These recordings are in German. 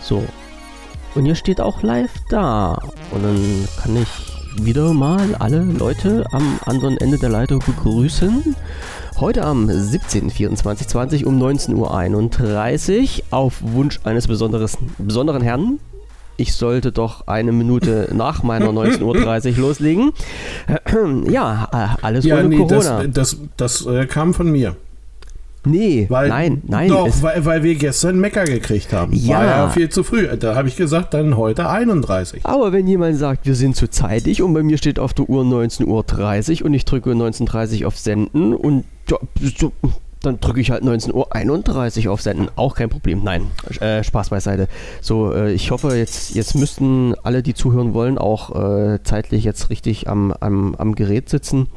So. Und ihr steht auch live da. Und dann kann ich wieder mal alle Leute am anderen Ende der Leitung begrüßen. Heute am 17.24.20 um 19.31 Uhr auf Wunsch eines besonderen Herrn. Ich sollte doch eine Minute nach meiner 19.30 Uhr loslegen. Ja, äh, alles ja, ohne nee, Corona. das, das, das äh, kam von mir. Nee, Weil, nein, nein. Doch, weil, weil wir gestern Mecker gekriegt haben. Ja. War ja viel zu früh. Da habe ich gesagt, dann heute 31. Aber wenn jemand sagt, wir sind zu zeitig und bei mir steht auf der Uhr 19.30 Uhr und ich drücke 19.30 Uhr auf Senden und dann drücke ich halt 19.31 Uhr auf Senden. Auch kein Problem. Nein, äh, Spaß beiseite. So, äh, ich hoffe, jetzt, jetzt müssten alle, die zuhören wollen, auch äh, zeitlich jetzt richtig am, am, am Gerät sitzen.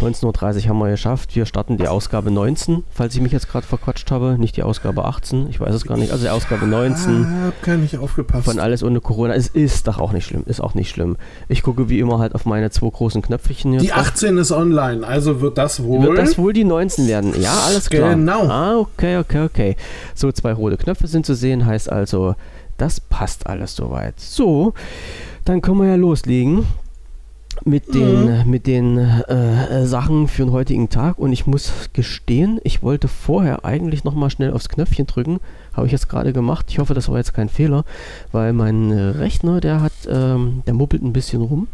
19.30 Uhr haben wir geschafft. Wir starten die Ausgabe 19, falls ich mich jetzt gerade verquatscht habe. Nicht die Ausgabe 18, ich weiß es gar nicht. Also die Ausgabe 19. Ah, hab gar nicht aufgepasst. Von alles ohne Corona. Es ist doch auch nicht schlimm. Ist auch nicht schlimm. Ich gucke wie immer halt auf meine zwei großen Knöpfchen hier. die drauf. 18 ist online, also wird das wohl. Wird das wohl die 19 werden? Ja, alles klar. Genau. Ah, okay, okay, okay. So, zwei rote Knöpfe sind zu sehen, heißt also, das passt alles soweit. So, dann können wir ja loslegen mit den, mit den äh, äh, Sachen für den heutigen Tag. Und ich muss gestehen, ich wollte vorher eigentlich nochmal schnell aufs Knöpfchen drücken. Habe ich jetzt gerade gemacht. Ich hoffe, das war jetzt kein Fehler, weil mein äh, Rechner, der hat, ähm, der muppelt ein bisschen rum.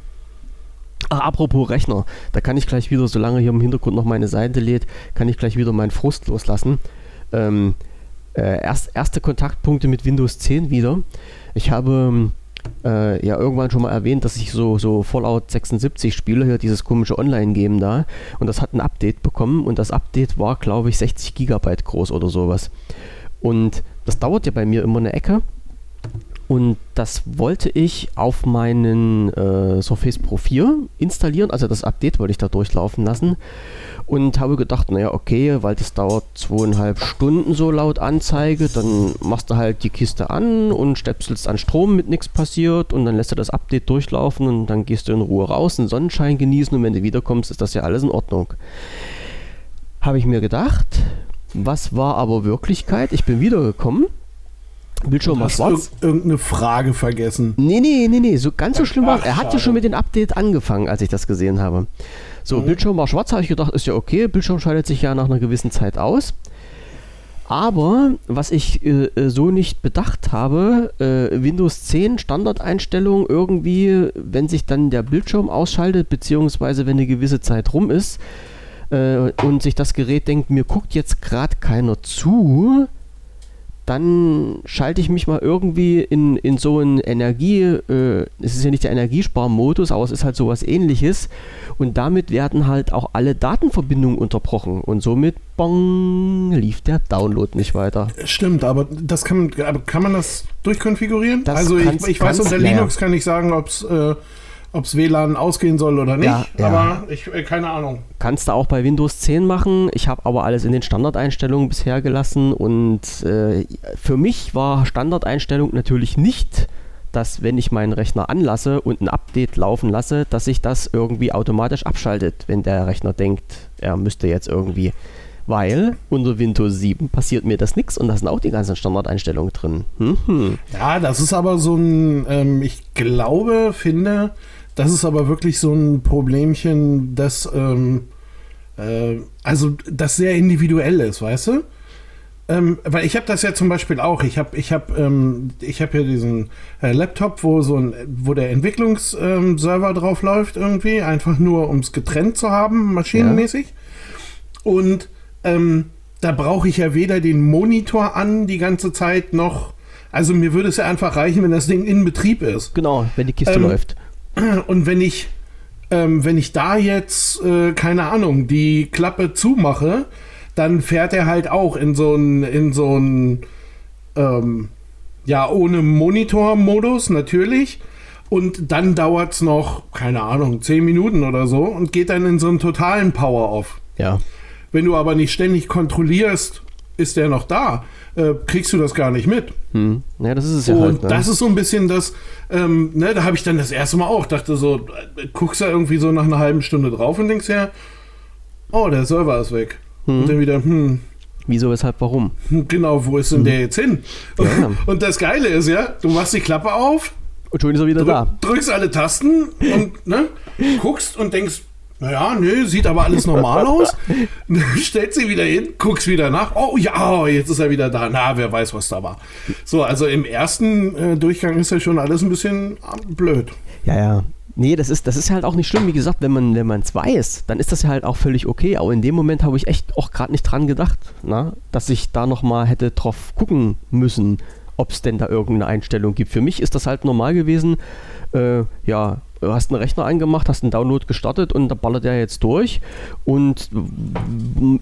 Ah, apropos Rechner, da kann ich gleich wieder, solange hier im Hintergrund noch meine Seite lädt, kann ich gleich wieder meinen Frust loslassen. Ähm, äh, erst, erste Kontaktpunkte mit Windows 10 wieder. Ich habe ähm, äh, ja irgendwann schon mal erwähnt, dass ich so, so Fallout 76 spiele, hier dieses komische Online-Game da. Und das hat ein Update bekommen und das Update war, glaube ich, 60 Gigabyte groß oder sowas. Und das dauert ja bei mir immer eine Ecke. Und das wollte ich auf meinen äh, Surface Pro 4 installieren. Also das Update wollte ich da durchlaufen lassen. Und habe gedacht, naja, okay, weil das dauert zweieinhalb Stunden so laut Anzeige, dann machst du halt die Kiste an und stöpselst an Strom, mit nichts passiert. Und dann lässt du das Update durchlaufen und dann gehst du in Ruhe raus, den Sonnenschein genießen und wenn du wiederkommst, ist das ja alles in Ordnung. Habe ich mir gedacht. Was war aber Wirklichkeit? Ich bin wiedergekommen. Bildschirm war schwarz. ir irgendeine Frage vergessen. Nee, nee, nee, nee, so ganz so schlimm war Ach, Er hat ja schade. schon mit dem Update angefangen, als ich das gesehen habe. So, Mhm. Bildschirm war schwarz, habe ich gedacht, ist ja okay. Bildschirm schaltet sich ja nach einer gewissen Zeit aus. Aber was ich äh, äh, so nicht bedacht habe, äh, Windows 10 Standardeinstellung irgendwie, wenn sich dann der Bildschirm ausschaltet, beziehungsweise wenn eine gewisse Zeit rum ist äh, und sich das Gerät denkt, mir guckt jetzt gerade keiner zu, dann schalte ich mich mal irgendwie in, in so einen Energie, äh, es ist ja nicht der Energiesparmodus, aber es ist halt sowas ähnliches und damit werden halt auch alle Datenverbindungen unterbrochen und somit bong, lief der Download nicht weiter. Stimmt, aber das kann, aber kann man das durchkonfigurieren? Das also ich, ich weiß, unter. Linux kann ich sagen, ob es äh, ob's WLAN ausgehen soll oder nicht, Ja, ja. aber ich, äh, keine Ahnung. Kannst du auch bei Windows 10 machen. Ich habe aber alles in den Standardeinstellungen bisher gelassen und äh, für mich war Standardeinstellung natürlich nicht, dass wenn ich meinen Rechner anlasse und ein Update laufen lasse, dass sich das irgendwie automatisch abschaltet, wenn der Rechner denkt, er müsste jetzt irgendwie. Weil unter Windows 7 passiert mir das nichts und da sind auch die ganzen Standardeinstellungen drin. Mhm. Ja, das ist aber so ein, ähm, ich glaube, finde, das ist aber wirklich so ein Problemchen, das, ähm, äh, also das sehr individuell ist, weißt du? Ähm, weil ich habe das ja zum Beispiel auch. Ich habe, ich habe, ähm, ich habe hier diesen äh, Laptop, wo so ein, wo der Entwicklungsserver ähm, drauf läuft irgendwie, einfach nur um es getrennt zu haben, maschinenmäßig. Und ähm, da brauche ich ja weder den Monitor an die ganze Zeit noch. Also mir würde es ja einfach reichen, wenn das Ding in Betrieb ist. Genau, wenn die Kiste Ähm, läuft. Und wenn ich, ähm, wenn ich da jetzt, äh, keine Ahnung, die Klappe zumache, dann fährt er halt auch in so ein, in so ähm, ja, ohne Monitor-Modus natürlich. Und dann dauert es noch, keine Ahnung, 10 Minuten oder so und geht dann in so einen totalen Power-Off. Ja. Wenn du aber nicht ständig kontrollierst, ist der noch da, äh, kriegst du das gar nicht mit. Hm. Ja, das ist es ja Und halt. Ne? das ist so ein bisschen das, ähm, ne, da habe ich dann das erste Mal auch, dachte so, äh, guckst da irgendwie so nach einer halben Stunde drauf und denkst ja, oh, der Server ist weg. Hm. Und dann wieder, hm, Wieso, weshalb, warum? Genau, wo ist denn der jetzt hin? Ja. Und das Geile ist ja, du machst die Klappe auf, Und schon ist er wieder drück, da. drückst alle Tasten und ne, guckst und denkst, naja, nö, sieht aber alles normal aus. Stellst sie wieder hin, guckst wieder nach. Oh ja, jetzt ist er wieder da. Na, wer weiß, was da war. So, also im ersten äh, Durchgang ist ja schon alles ein bisschen ah, blöd. Ja, ja. Nee, das ist, das ist halt auch nicht schlimm. Wie gesagt, wenn man wenn es weiß, dann ist das ja halt auch völlig okay. Aber in dem Moment habe ich echt auch gerade nicht dran gedacht, na, dass ich da nochmal hätte drauf gucken müssen, ob es denn da irgendeine Einstellung gibt. Für mich ist das halt normal gewesen. Äh, ja, du hast einen Rechner angemacht, hast einen Download gestartet und da ballert der jetzt durch und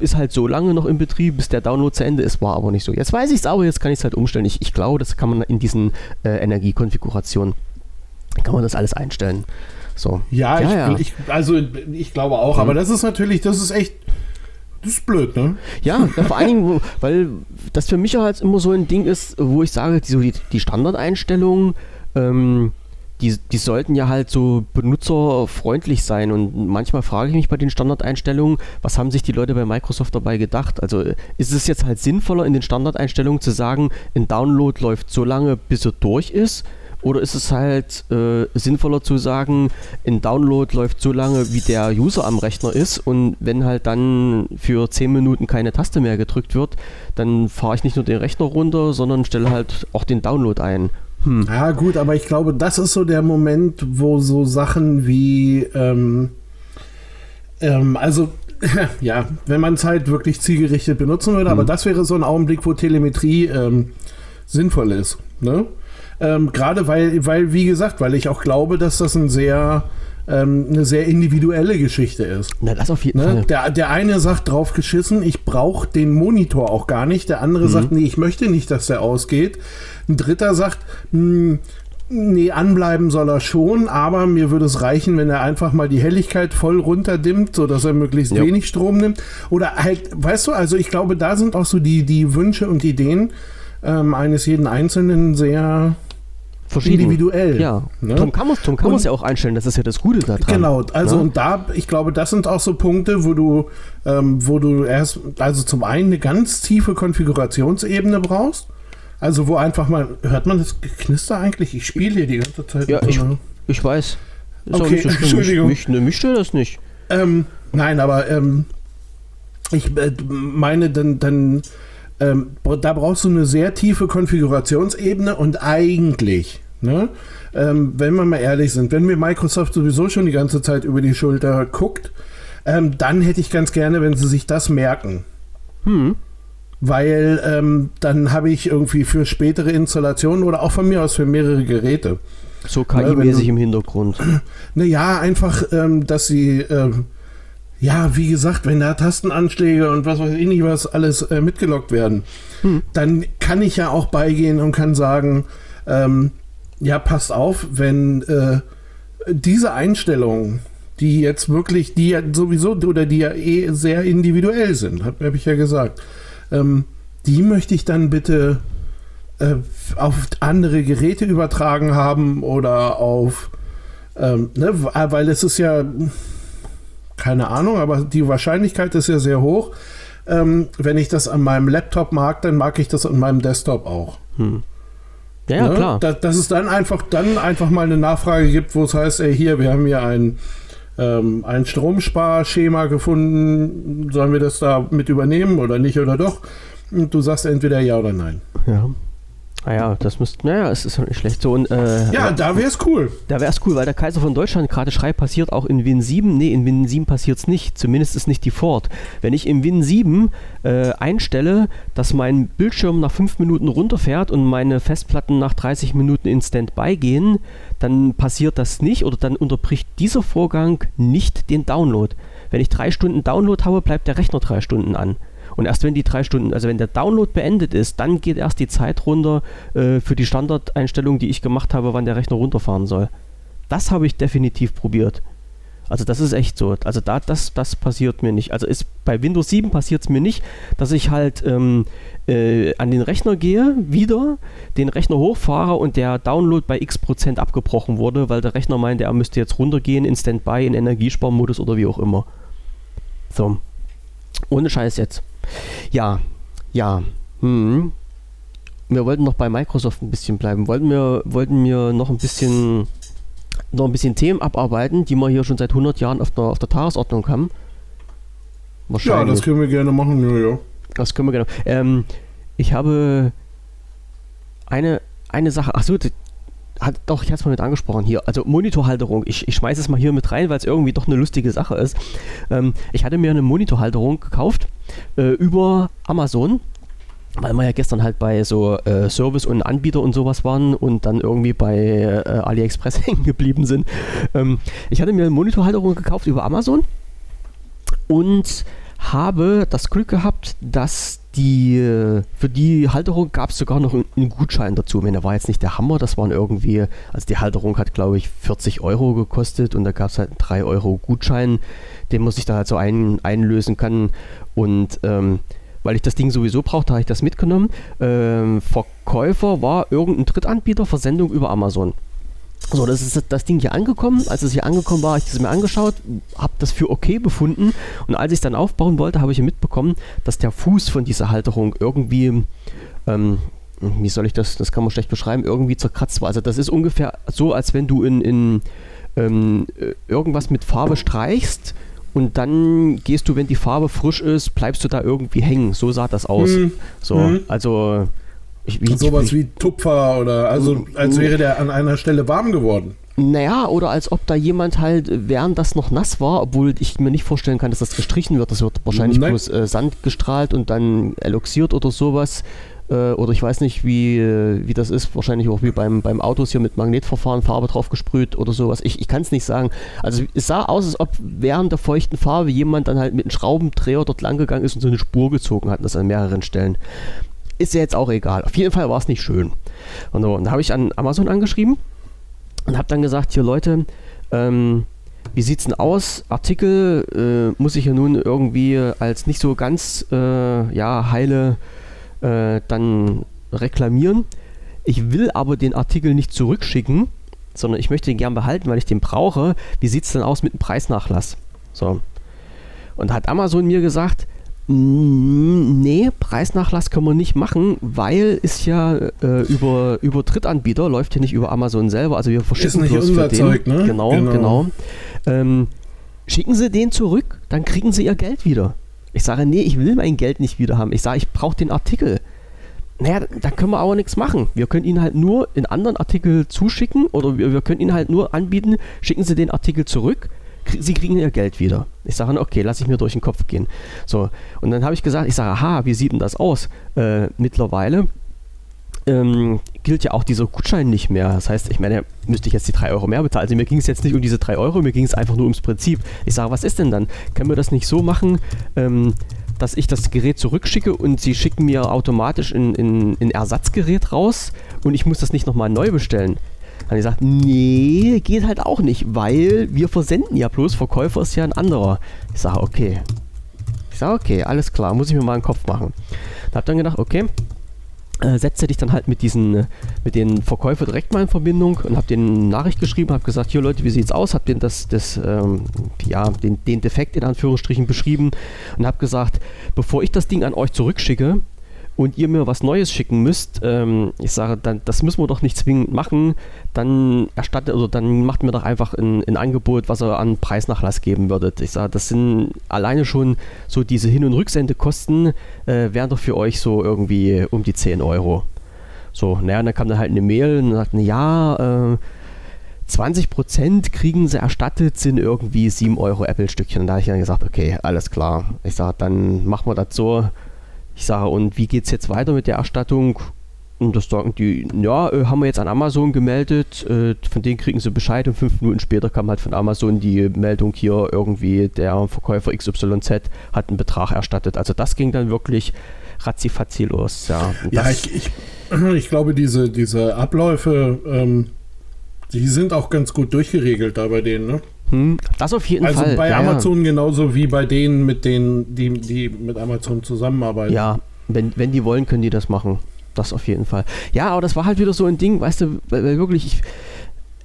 ist halt so lange noch im Betrieb, bis der Download zu Ende ist. War aber nicht so. Jetzt weiß ich es aber, jetzt kann ich es halt umstellen. Ich, ich glaube, das kann man in diesen äh, Energiekonfigurationen kann man das alles einstellen. So. Ja, Ja, ich, ja. ich also ich glaube auch, aber das ist natürlich, das ist echt, das ist blöd, ne? Ja, ja, vor allen Dingen, weil das für mich halt immer so ein Ding ist, wo ich sage, die, die Standardeinstellungen, ähm, die, die sollten ja halt so benutzerfreundlich sein. Und manchmal frage ich mich bei den Standardeinstellungen, was haben sich die Leute bei Microsoft dabei gedacht? Also ist es jetzt halt sinnvoller in den Standardeinstellungen zu sagen, ein Download läuft so lange, bis er durch ist? Oder ist es halt äh, sinnvoller zu sagen, ein Download läuft so lange, wie der User am Rechner ist und wenn halt dann für 10 Minuten keine Taste mehr gedrückt wird, dann fahre ich nicht nur den Rechner runter, sondern stelle halt auch den Download ein. Hm. Ja, gut, aber ich glaube, das ist so der Moment, wo so Sachen wie, ähm, ähm, also, ja, wenn man es halt wirklich zielgerichtet benutzen würde, aber das wäre so ein Augenblick, wo Telemetrie ähm, sinnvoll ist. Ne? Ähm, Gerade weil, weil, wie gesagt, weil ich auch glaube, dass das ein sehr, ähm, eine sehr individuelle Geschichte ist. Na, das auf jeden Ne? Fall. Der, der eine sagt drauf geschissen, ich brauche den Monitor auch gar nicht. Der andere sagt, nee, ich möchte nicht, dass der ausgeht. Ein dritter sagt, hm, nee, anbleiben soll er schon, aber mir würde es reichen, wenn er einfach mal die Helligkeit voll runterdimmt, sodass er möglichst Ja. wenig Strom nimmt. Oder halt, weißt du, also ich glaube, da sind auch so die, die Wünsche und Ideen ähm, eines jeden Einzelnen sehr Verschieden. individuell. Ja, Ne? Tom kann man Tom kann ja auch einstellen, das ist ja das Gute daran. Genau, also Ne? und da, ich glaube, das sind auch so Punkte, wo du, ähm, wo du erst, also zum einen eine ganz tiefe Konfigurationsebene brauchst. Also wo einfach mal, hört man das Knister eigentlich? Ich spiele hier die ganze Zeit. Ja, ich, ich weiß. Ist auch Okay, nicht so. Entschuldigung. Mich, mich, mich stört das nicht. Ähm, nein, aber ähm, ich äh, meine, dann, dann ähm, da brauchst du eine sehr tiefe Konfigurationsebene und eigentlich, ne, ähm, wenn wir mal ehrlich sind, wenn mir Microsoft sowieso schon die ganze Zeit über die Schulter guckt, ähm, dann hätte ich ganz gerne, wenn sie sich das merken. Hm. Weil ähm, dann habe ich irgendwie für spätere Installationen oder auch von mir aus für mehrere Geräte. So KI-mäßig du- im Hintergrund. Naja, einfach, ähm, dass sie, ähm, ja, wie gesagt, wenn da Tastenanschläge und was weiß ich nicht was alles äh, mitgelockt werden, Hm. dann kann ich ja auch beigehen und kann sagen, ähm, ja, passt auf, wenn äh, diese Einstellungen, die jetzt wirklich, die ja sowieso oder die ja eh sehr individuell sind, habe hab ich ja gesagt, ähm, die möchte ich dann bitte äh, auf andere Geräte übertragen haben oder auf, ähm, ne, weil es ist ja, keine Ahnung, aber die Wahrscheinlichkeit ist ja sehr hoch. Ähm, wenn ich das an meinem Laptop mag, dann mag ich das an meinem Desktop auch. Hm. Ja, ja, Ne? klar. Da, dass es dann einfach, dann einfach mal eine Nachfrage gibt, wo es heißt, ey, hier, wir haben hier ein, ähm, ein Stromsparschema gefunden, sollen wir das da mit übernehmen oder nicht oder doch? Und du sagst entweder ja oder nein. Ja. Naja, das müsste, naja, es ist halt nicht schlecht. So, und, äh, Ja, da wäre es cool. Da wäre es cool, weil der Kaiser von Deutschland gerade schreibt, passiert auch in Win 7. Nee, in Win 7 passiert es nicht. Zumindest ist nicht Default. Wenn ich im Win 7 äh, einstelle, dass mein Bildschirm nach 5 Minuten runterfährt und meine Festplatten nach 30 Minuten in Standby gehen, dann passiert das nicht oder dann unterbricht dieser Vorgang nicht den Download. Wenn ich drei Stunden Download habe, bleibt der Rechner drei Stunden an. Und erst wenn die drei Stunden, also wenn der Download beendet ist, dann geht erst die Zeit runter äh, für die Standardeinstellung, die ich gemacht habe, wann der Rechner runterfahren soll. Das habe ich definitiv probiert. Also das ist echt so. Also da, das, das passiert mir nicht. Also ist, bei Windows 7 passiert es mir nicht, dass ich halt ähm, äh, an den Rechner gehe, wieder den Rechner hochfahre und der Download bei x Prozent abgebrochen wurde, weil der Rechner meinte, er müsste jetzt runtergehen in Standby, in Energiesparmodus oder wie auch immer. So. Ohne Scheiß jetzt. Ja, Ja, hm. Wir wollten noch bei Microsoft ein bisschen bleiben. Wollten wir, wollten wir noch ein bisschen noch ein bisschen Themen abarbeiten, die wir hier schon seit 100 Jahren auf der, auf der Tagesordnung haben. Ja, das können wir gerne machen, ja, ja. Das können wir gerne. Ähm, ich habe eine, eine Sache, achso, hat, doch, ich hatte es mal mit angesprochen hier. Also Monitorhalterung. Ich, ich schmeiße es mal hier mit rein, weil es irgendwie doch eine lustige Sache ist. Ähm, ich hatte mir eine Monitorhalterung gekauft äh, über Amazon weil wir ja gestern halt bei so äh, Service und Anbieter und sowas waren und dann irgendwie bei äh, AliExpress hängen geblieben sind. Ähm, ich hatte mir eine Monitorhalterung gekauft über Amazon und habe das Glück gehabt, dass die äh, für die Halterung gab es sogar noch einen Gutschein dazu. Ich meine, der war jetzt nicht der Hammer, das waren irgendwie, also die Halterung hat glaube ich 40 Euro gekostet und da gab es halt einen 3 Euro Gutschein, den man sich da halt so ein, einlösen kann und ähm, weil ich das Ding sowieso brauchte, habe ich das mitgenommen. Ähm, Verkäufer war irgendein Drittanbieter, Versendung über Amazon. So, das ist das Ding hier angekommen. Als es hier angekommen war, habe ich das mir angeschaut, habe das für okay befunden. Und als ich es dann aufbauen wollte, habe ich mitbekommen, dass der Fuß von dieser Halterung irgendwie, ähm, wie soll ich das, das kann man schlecht beschreiben, irgendwie zerkratzt war. Also das ist ungefähr so, als wenn du in, in ähm, irgendwas mit Farbe streichst und dann gehst du, wenn die Farbe frisch ist, bleibst du da irgendwie hängen. So sah das aus. Mhm. So, mhm. also ich, wie, sowas wie Tupfer oder also als wäre der an einer Stelle warm geworden. Naja, oder als ob da jemand halt, während das noch nass war, obwohl ich mir nicht vorstellen kann, dass das gestrichen wird. Das wird wahrscheinlich Nein. bloß äh, Sand gestrahlt und dann eloxiert oder sowas. Äh, oder ich weiß nicht, wie, äh, wie das ist. Wahrscheinlich auch wie beim, beim Autos hier mit Magnetverfahren Farbe drauf gesprüht oder sowas. Ich, ich kann es nicht sagen. Also es sah aus, als ob während der feuchten Farbe jemand dann halt mit einem Schraubendreher dort lang gegangen ist und so eine Spur gezogen hat. Das an mehreren Stellen. Ist ja jetzt auch egal. Auf jeden Fall war es nicht schön. Und, und da habe ich an Amazon angeschrieben und habe dann gesagt, hier Leute, ähm, wie sieht's denn aus? Artikel äh, muss ich ja nun irgendwie als nicht so ganz äh, ja heile äh, dann reklamieren. Ich will aber den Artikel nicht zurückschicken, sondern ich möchte ihn gern behalten, weil ich den brauche. Wie sieht es denn aus mit dem Preisnachlass? So. Und hat Amazon mir gesagt, nee, Preisnachlass können wir nicht machen, weil ist ja äh, über, über Drittanbieter, läuft ja nicht über Amazon selber, also wir verschicken ist bloß für den. Ne? Genau, genau. genau. Ähm, schicken Sie den zurück, dann kriegen Sie Ihr Geld wieder. Ich sage, nee, ich will mein Geld nicht wieder haben. Ich sage, ich brauche den Artikel. Naja, da können wir aber nichts machen. Wir können Ihnen halt nur in anderen Artikel zuschicken oder wir, wir können Ihnen halt nur anbieten, schicken Sie den Artikel zurück, Sie kriegen Ihr Geld wieder. Ich sage, okay, lasse ich mir durch den Kopf gehen. So, und dann habe ich gesagt, ich sage, aha, wie sieht denn das aus? Äh, mittlerweile ähm, gilt ja auch dieser Gutschein nicht mehr. Das heißt, ich meine, müsste ich jetzt die 3 Euro mehr bezahlen. Also mir ging es jetzt nicht um diese 3 Euro, mir ging es einfach nur ums Prinzip. Ich sage, was ist denn dann? Können wir das nicht so machen, ähm, dass ich das Gerät zurückschicke und sie schicken mir automatisch ein, ein, ein Ersatzgerät raus und ich muss das nicht nochmal neu bestellen? Dann ich gesagt, nee, geht halt auch nicht, weil wir versenden ja bloß, Verkäufer ist ja ein anderer. Ich sage, okay. Ich sage, okay, alles klar, muss ich mir mal einen Kopf machen. Da habe dann gedacht, okay, äh, setzte dich dann halt mit diesen, mit den Verkäufer direkt mal in Verbindung und habe den Nachricht geschrieben, habe gesagt, hier Leute, wie sieht's aus? Habe den das, das ähm, ja, den, den Defekt in Anführungsstrichen beschrieben und habe gesagt, bevor ich das Ding an euch zurückschicke, und ihr mir was Neues schicken müsst, ähm, ich sage, dann, das müssen wir doch nicht zwingend machen, dann erstattet, also dann macht mir doch einfach ein, ein Angebot, was ihr an Preisnachlass geben würdet. Ich sage, das sind alleine schon so diese Hin- und Rücksendekosten, äh, wären doch für euch so irgendwie um die 10 Euro. So, naja, und dann kam dann halt eine Mail und sagten, ja, äh, 20% kriegen sie erstattet, sind irgendwie 7 Euro Apple-Stückchen. Und da habe ich dann gesagt, okay, alles klar. Ich sage, dann machen wir das so ich sage, und wie geht es jetzt weiter mit der Erstattung? Und das sagen die, ja, äh, haben wir jetzt an Amazon gemeldet, äh, von denen kriegen sie Bescheid und fünf Minuten später kam halt von Amazon die Meldung hier irgendwie, der Verkäufer XYZ hat einen Betrag erstattet. Also das ging dann wirklich ratzifatzi los. Ja, ja ich, ich, ich, glaube, diese, diese Abläufe, ähm, die sind auch ganz gut durchgeregelt da bei denen, ne? Hm, das auf jeden also Fall. Also bei ja, Amazon ja. genauso wie bei denen, mit denen, die, die mit Amazon zusammenarbeiten. Ja, wenn, wenn die wollen, können die das machen. Das auf jeden Fall. Ja, aber das war halt wieder so ein Ding, weißt du, weil, weil wirklich, ich,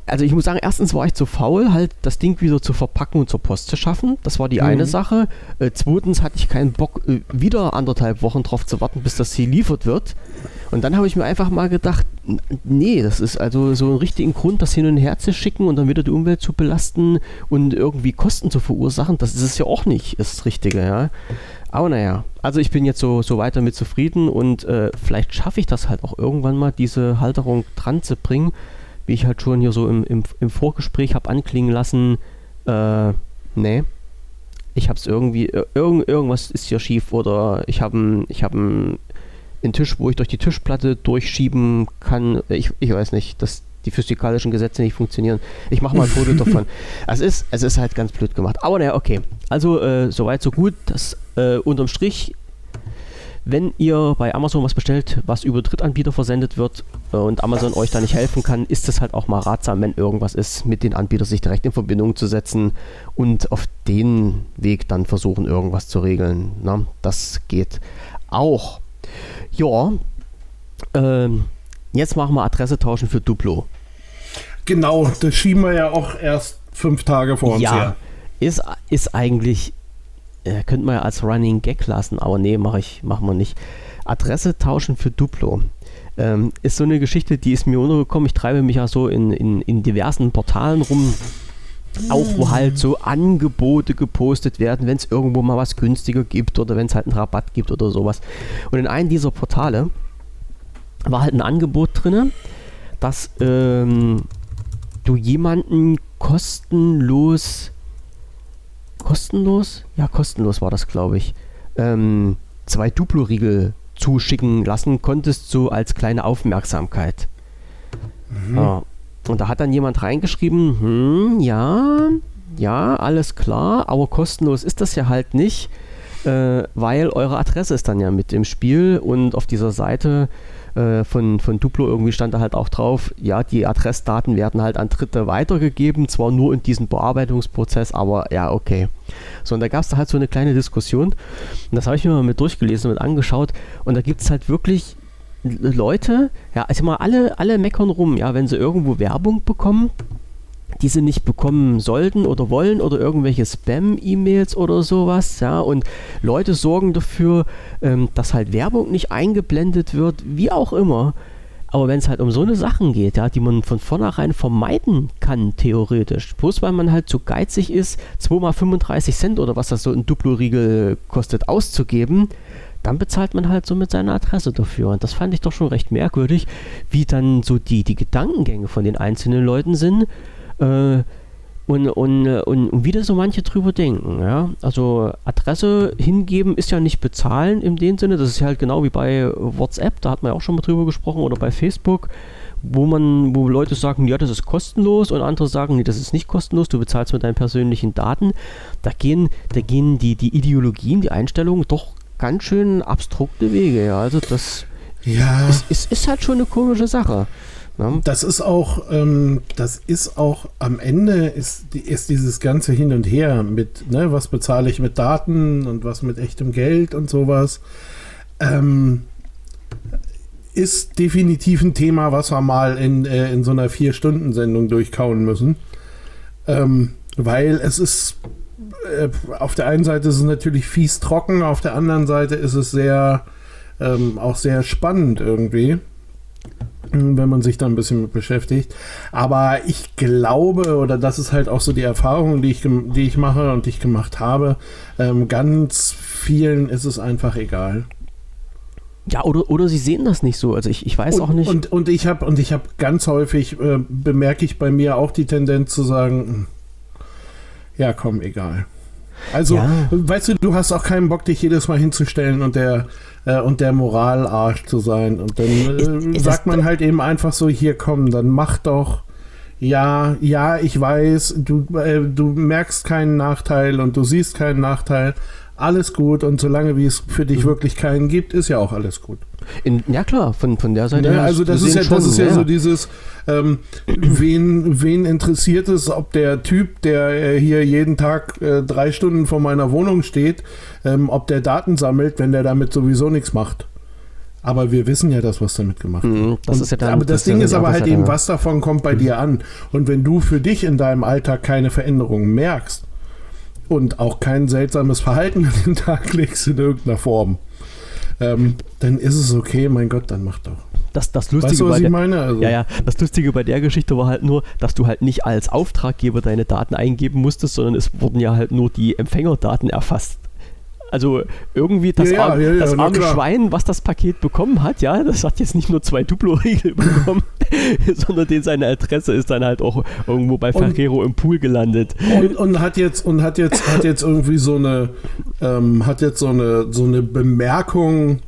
also ich muss sagen, erstens war ich zu faul, halt das Ding wieder zu verpacken und zur Post zu schaffen. Das war die mhm. eine Sache. Äh, zweitens hatte ich keinen Bock, äh, wieder anderthalb Wochen drauf zu warten, bis das hier liefert wird. Und dann habe ich mir einfach mal gedacht, nee, das ist also so ein richtigen Grund, das hin und her zu schicken und dann wieder die Umwelt zu belasten und irgendwie Kosten zu verursachen. Das ist es ja auch nicht, ist das Richtige, ja. Aber naja, also ich bin jetzt so, so weiter mit zufrieden und äh, vielleicht schaffe ich das halt auch irgendwann mal, diese Halterung dran zu bringen wie ich halt schon hier so im, im, im Vorgespräch habe anklingen lassen, äh, nee, ich habe es irgendwie, irgend, irgendwas ist hier schief oder ich habe ich hab einen, einen Tisch, wo ich durch die Tischplatte durchschieben kann. Ich, ich weiß nicht, dass die physikalischen Gesetze nicht funktionieren. Ich mache mal ein Foto davon. Es ist, es ist halt ganz blöd gemacht. Aber naja, okay. Also äh, soweit, so gut. Das äh, unterm Strich wenn ihr bei Amazon was bestellt, was über Drittanbieter versendet wird äh, und Amazon euch da nicht helfen kann, ist es halt auch mal ratsam, wenn irgendwas ist, mit den Anbietern sich direkt in Verbindung zu setzen und auf den Weg dann versuchen, irgendwas zu regeln. Na, das geht auch. Ja, ähm, jetzt machen wir Adresse tauschen für Duplo. Genau, das schieben wir ja auch erst fünf Tage vor uns ja, her. Ist, ist eigentlich äh, könnte man ja als Running Gag lassen, aber nee, mache ich, machen wir nicht. Adresse tauschen für Duplo. Ähm, ist so eine Geschichte, die ist mir untergekommen. Ich treibe mich ja so in, in, in diversen Portalen rum, auch wo halt so Angebote gepostet werden, wenn es irgendwo mal was günstiger gibt oder wenn es halt einen Rabatt gibt oder sowas. Und in einem dieser Portale war halt ein Angebot drin, dass ähm, du jemanden kostenlos kostenlos? Ja, kostenlos war das, glaube ich. Ähm, zwei Duplo-Riegel zuschicken lassen konntest, so als kleine Aufmerksamkeit. Mhm. Ja. Und da hat dann jemand reingeschrieben, hm, ja, ja, alles klar, aber kostenlos ist das ja halt nicht, äh, weil eure Adresse ist dann ja mit im Spiel und auf dieser Seite äh, von, von Duplo irgendwie stand da halt auch drauf, ja, die Adressdaten werden halt an Dritte weitergegeben, zwar nur in diesem Bearbeitungsprozess, aber ja, okay. So, und da gab es da halt so eine kleine Diskussion und das habe ich mir mal mit durchgelesen und angeschaut und da gibt es halt wirklich Leute, ja, also mal alle, alle meckern rum, ja, wenn sie irgendwo Werbung bekommen, die sie nicht bekommen sollten oder wollen oder irgendwelche Spam-E-Mails oder sowas, ja, und Leute sorgen dafür, ähm, dass halt Werbung nicht eingeblendet wird, wie auch immer. Aber wenn es halt um so eine Sachen geht, ja, die man von vornherein vermeiden kann, theoretisch, bloß weil man halt zu geizig ist, 2 mal 35 Cent oder was das so ein Duplo-Riegel kostet, auszugeben, dann bezahlt man halt so mit seiner Adresse dafür. Und das fand ich doch schon recht merkwürdig, wie dann so die, die Gedankengänge von den einzelnen Leuten sind. Äh, und, und, und, und wieder so manche drüber denken. Ja? Also Adresse hingeben ist ja nicht bezahlen in dem Sinne. Das ist ja halt genau wie bei WhatsApp, da hat man ja auch schon mal drüber gesprochen, oder bei Facebook, wo man, wo Leute sagen, ja, das ist kostenlos und andere sagen, nee, das ist nicht kostenlos, du bezahlst mit deinen persönlichen Daten. Da gehen, da gehen die, die Ideologien, die Einstellungen doch ganz schön abstrukte Wege. Ja? Also das ja. ist, ist, ist halt schon eine komische Sache. Ne? Das ist auch, ähm, das ist auch am Ende ist, ist dieses ganze Hin und Her mit, ne, was bezahle ich mit Daten und was mit echtem Geld und sowas, ähm, ist definitiv ein Thema, was wir mal in, äh, in so einer Vier-Stunden-Sendung durchkauen müssen. Ähm, weil es ist, äh, auf der einen Seite ist es natürlich fies trocken, auf der anderen Seite ist es sehr, ähm, auch sehr spannend irgendwie wenn man sich da ein bisschen mit beschäftigt. Aber ich glaube, oder das ist halt auch so die Erfahrung, die ich, die ich mache und die ich gemacht habe, ähm, ganz vielen ist es einfach egal. Ja, oder, oder sie sehen das nicht so. Also ich, ich weiß und, auch nicht. Und, und ich habe und ich habe ganz häufig äh, bemerke ich bei mir auch die Tendenz zu sagen, hm, ja komm, egal. Also, ja. weißt du, du hast auch keinen Bock, dich jedes Mal hinzustellen und der äh, und der Moralarsch zu sein. Und dann äh, ist, sagt man halt eben einfach so, hier komm, dann mach doch. Ja, ja, ich weiß, du, äh, du merkst keinen Nachteil und du siehst keinen Nachteil. Alles gut und solange wie es für dich mhm. wirklich keinen gibt, ist ja auch alles gut. In, ja klar, von, von der Seite. Ja, also das ist ja, das ist ja, ja so dieses, ähm, wen, wen interessiert es, ob der Typ, der äh, hier jeden Tag äh, drei Stunden vor meiner Wohnung steht, ähm, ob der Daten sammelt, wenn der damit sowieso nichts macht. Aber wir wissen ja das, was damit gemacht wird. Mhm, das Und- ist ja aber das, das Ding ist aber halt eben, was davon kommt bei dir an. Und wenn du für dich in deinem Alltag keine Veränderungen merkst und auch kein seltsames Verhalten an den Tag legst in irgendeiner Form, ähm, dann ist es okay, mein Gott, dann mach doch. Das, das Lustige Weißt du, was bei ich der, meine? Also, Ja, ja, das Lustige bei der Geschichte war halt nur, dass du halt nicht als Auftraggeber deine Daten eingeben musstest, sondern es wurden ja halt nur die Empfängerdaten erfasst. Also irgendwie das, Ja, arme, ja, ja, das arme. Schwein, was das Paket bekommen hat, ja, das hat jetzt nicht nur zwei Duplo-Riegel bekommen, sondern den seine Adresse ist dann halt auch irgendwo bei Und- Ferrero im Pool gelandet. Und, und hat jetzt und hat jetzt hat jetzt irgendwie so eine ähm, hat jetzt so eine so eine Bemerkung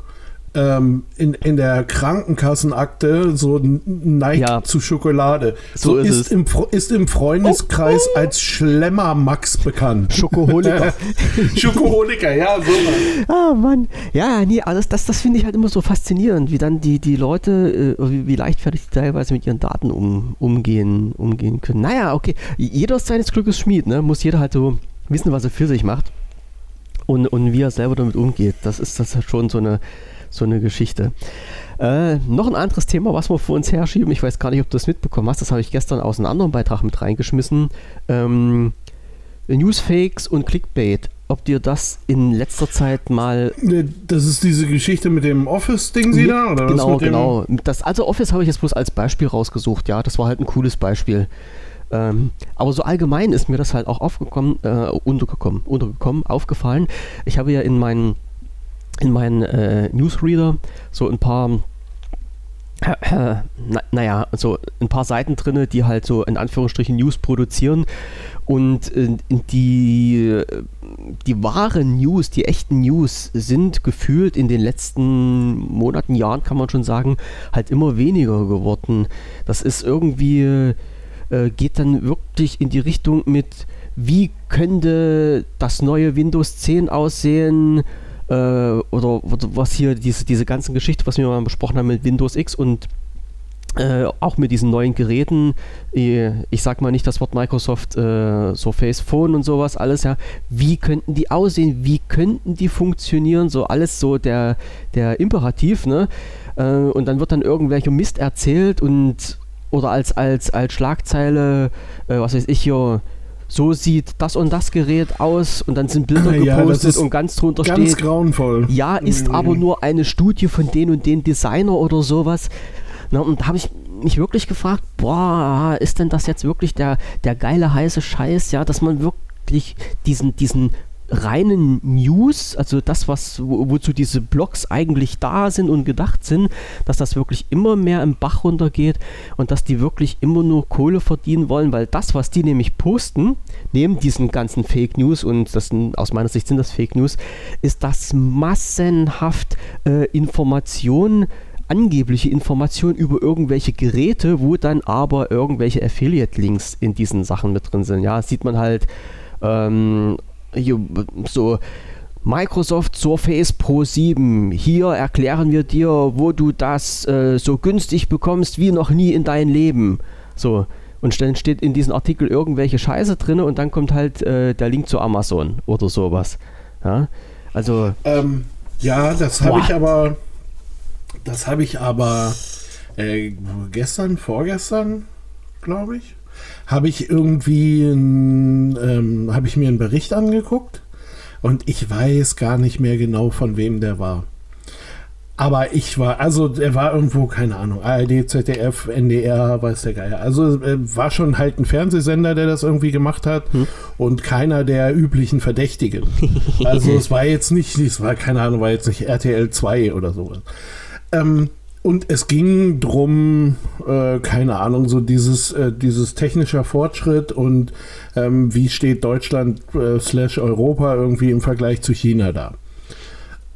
ähm, in, in der Krankenkassenakte so neigt Ja. zu Schokolade. So ist es. Im, ist im Freundeskreis als Schlemmer Max bekannt. Schokoholiker. Schokoholiker, ja, so. Ah, Mann. Ja, nee, alles das, das finde ich halt immer so faszinierend, wie dann die, die Leute, äh, wie, wie leichtfertig die teilweise mit ihren Daten um, umgehen, umgehen können. Naja, okay. Jeder ist seines Glückes Schmied, ne? Muss jeder halt so wissen, was er für sich macht. Und, und wie er selber damit umgeht. Das ist das ist schon so eine, so eine Geschichte. Äh, noch ein anderes Thema, was wir vor uns herschieben. Ich weiß gar nicht, ob du das mitbekommen hast. Das habe ich gestern aus einem anderen Beitrag mit reingeschmissen. Ähm, Newsfakes und Clickbait. Ob dir das in letzter Zeit mal Ne, Das ist diese Geschichte mit dem Office-Ding sie da? Oder genau, genau. Das, also Office habe ich jetzt bloß als Beispiel rausgesucht, ja. Das war halt ein cooles Beispiel. Ähm, aber so allgemein ist mir das halt auch aufgekommen, äh, untergekommen, untergekommen, aufgefallen. Ich habe ja in meinen in meinen äh, Newsreader. So ein paar na, naja, so ein paar Seiten drinne, die halt so in Anführungsstrichen News produzieren. Und äh, die, äh, die wahren News, die echten News sind gefühlt in den letzten Monaten, Jahren kann man schon sagen, halt immer weniger geworden. Das ist irgendwie, äh, geht dann wirklich in die Richtung mit, wie könnte das neue Windows 10 aussehen, äh, oder, was hier, diese, diese ganzen Geschichte, was wir mal besprochen haben mit Windows X und äh, auch mit diesen neuen Geräten, äh, ich sag mal nicht das Wort Microsoft, äh, Surface Phone und sowas, alles ja, wie könnten die aussehen, wie könnten die funktionieren, so alles so der, der Imperativ, ne? Äh, und dann wird dann irgendwelcher Mist erzählt und oder als, als, als Schlagzeile, äh, was weiß ich hier, so sieht das und das Gerät aus und dann sind Bilder Ja, das gepostet ist und ganz drunter Ganz steht, grauenvoll. ja, ist Mhm. aber nur eine Studie von den und den Designer oder sowas. Na, und da habe ich mich wirklich gefragt, boah, ist denn das jetzt wirklich der, der geile heiße Scheiß, ja, dass man wirklich diesen, diesen reinen News, also das, was, wo, wozu diese Blogs eigentlich da sind und gedacht sind, dass das wirklich immer mehr im Bach runtergeht und dass die wirklich immer nur Kohle verdienen wollen, weil das, was die nämlich posten, neben diesen ganzen Fake News, und das sind, aus meiner Sicht sind das Fake News, ist das massenhaft äh, Informationen, angebliche Informationen über irgendwelche Geräte, wo dann aber irgendwelche Affiliate-Links in diesen Sachen mit drin sind. Ja, sieht man halt ähm, so Microsoft Surface Pro 7. Hier erklären wir dir, wo du das äh, so günstig bekommst wie noch nie in dein Leben. So. Und dann steht in diesem Artikel irgendwelche Scheiße drin und dann kommt halt äh, der Link zu Amazon oder sowas. Ja? Also, Ähm, ja, das habe ich aber. Das habe ich aber äh, gestern, vorgestern, glaube ich, habe ich irgendwie, ähm, habe ich mir einen Bericht angeguckt und ich weiß gar nicht mehr genau von wem der war. Aber ich war, also der war irgendwo, keine Ahnung, ARD, ZDF, NDR, weiß der Geier. Also äh, war schon halt ein Fernsehsender, der das irgendwie gemacht hat und keiner der üblichen Verdächtigen. Also es war jetzt nicht, es war, keine Ahnung, war jetzt nicht RTL 2 oder sowas. Ähm, und es ging drum, äh, keine Ahnung, so dieses, äh, dieses technischer Fortschritt und ähm, wie steht Deutschland äh, slash Europa irgendwie im Vergleich zu China da.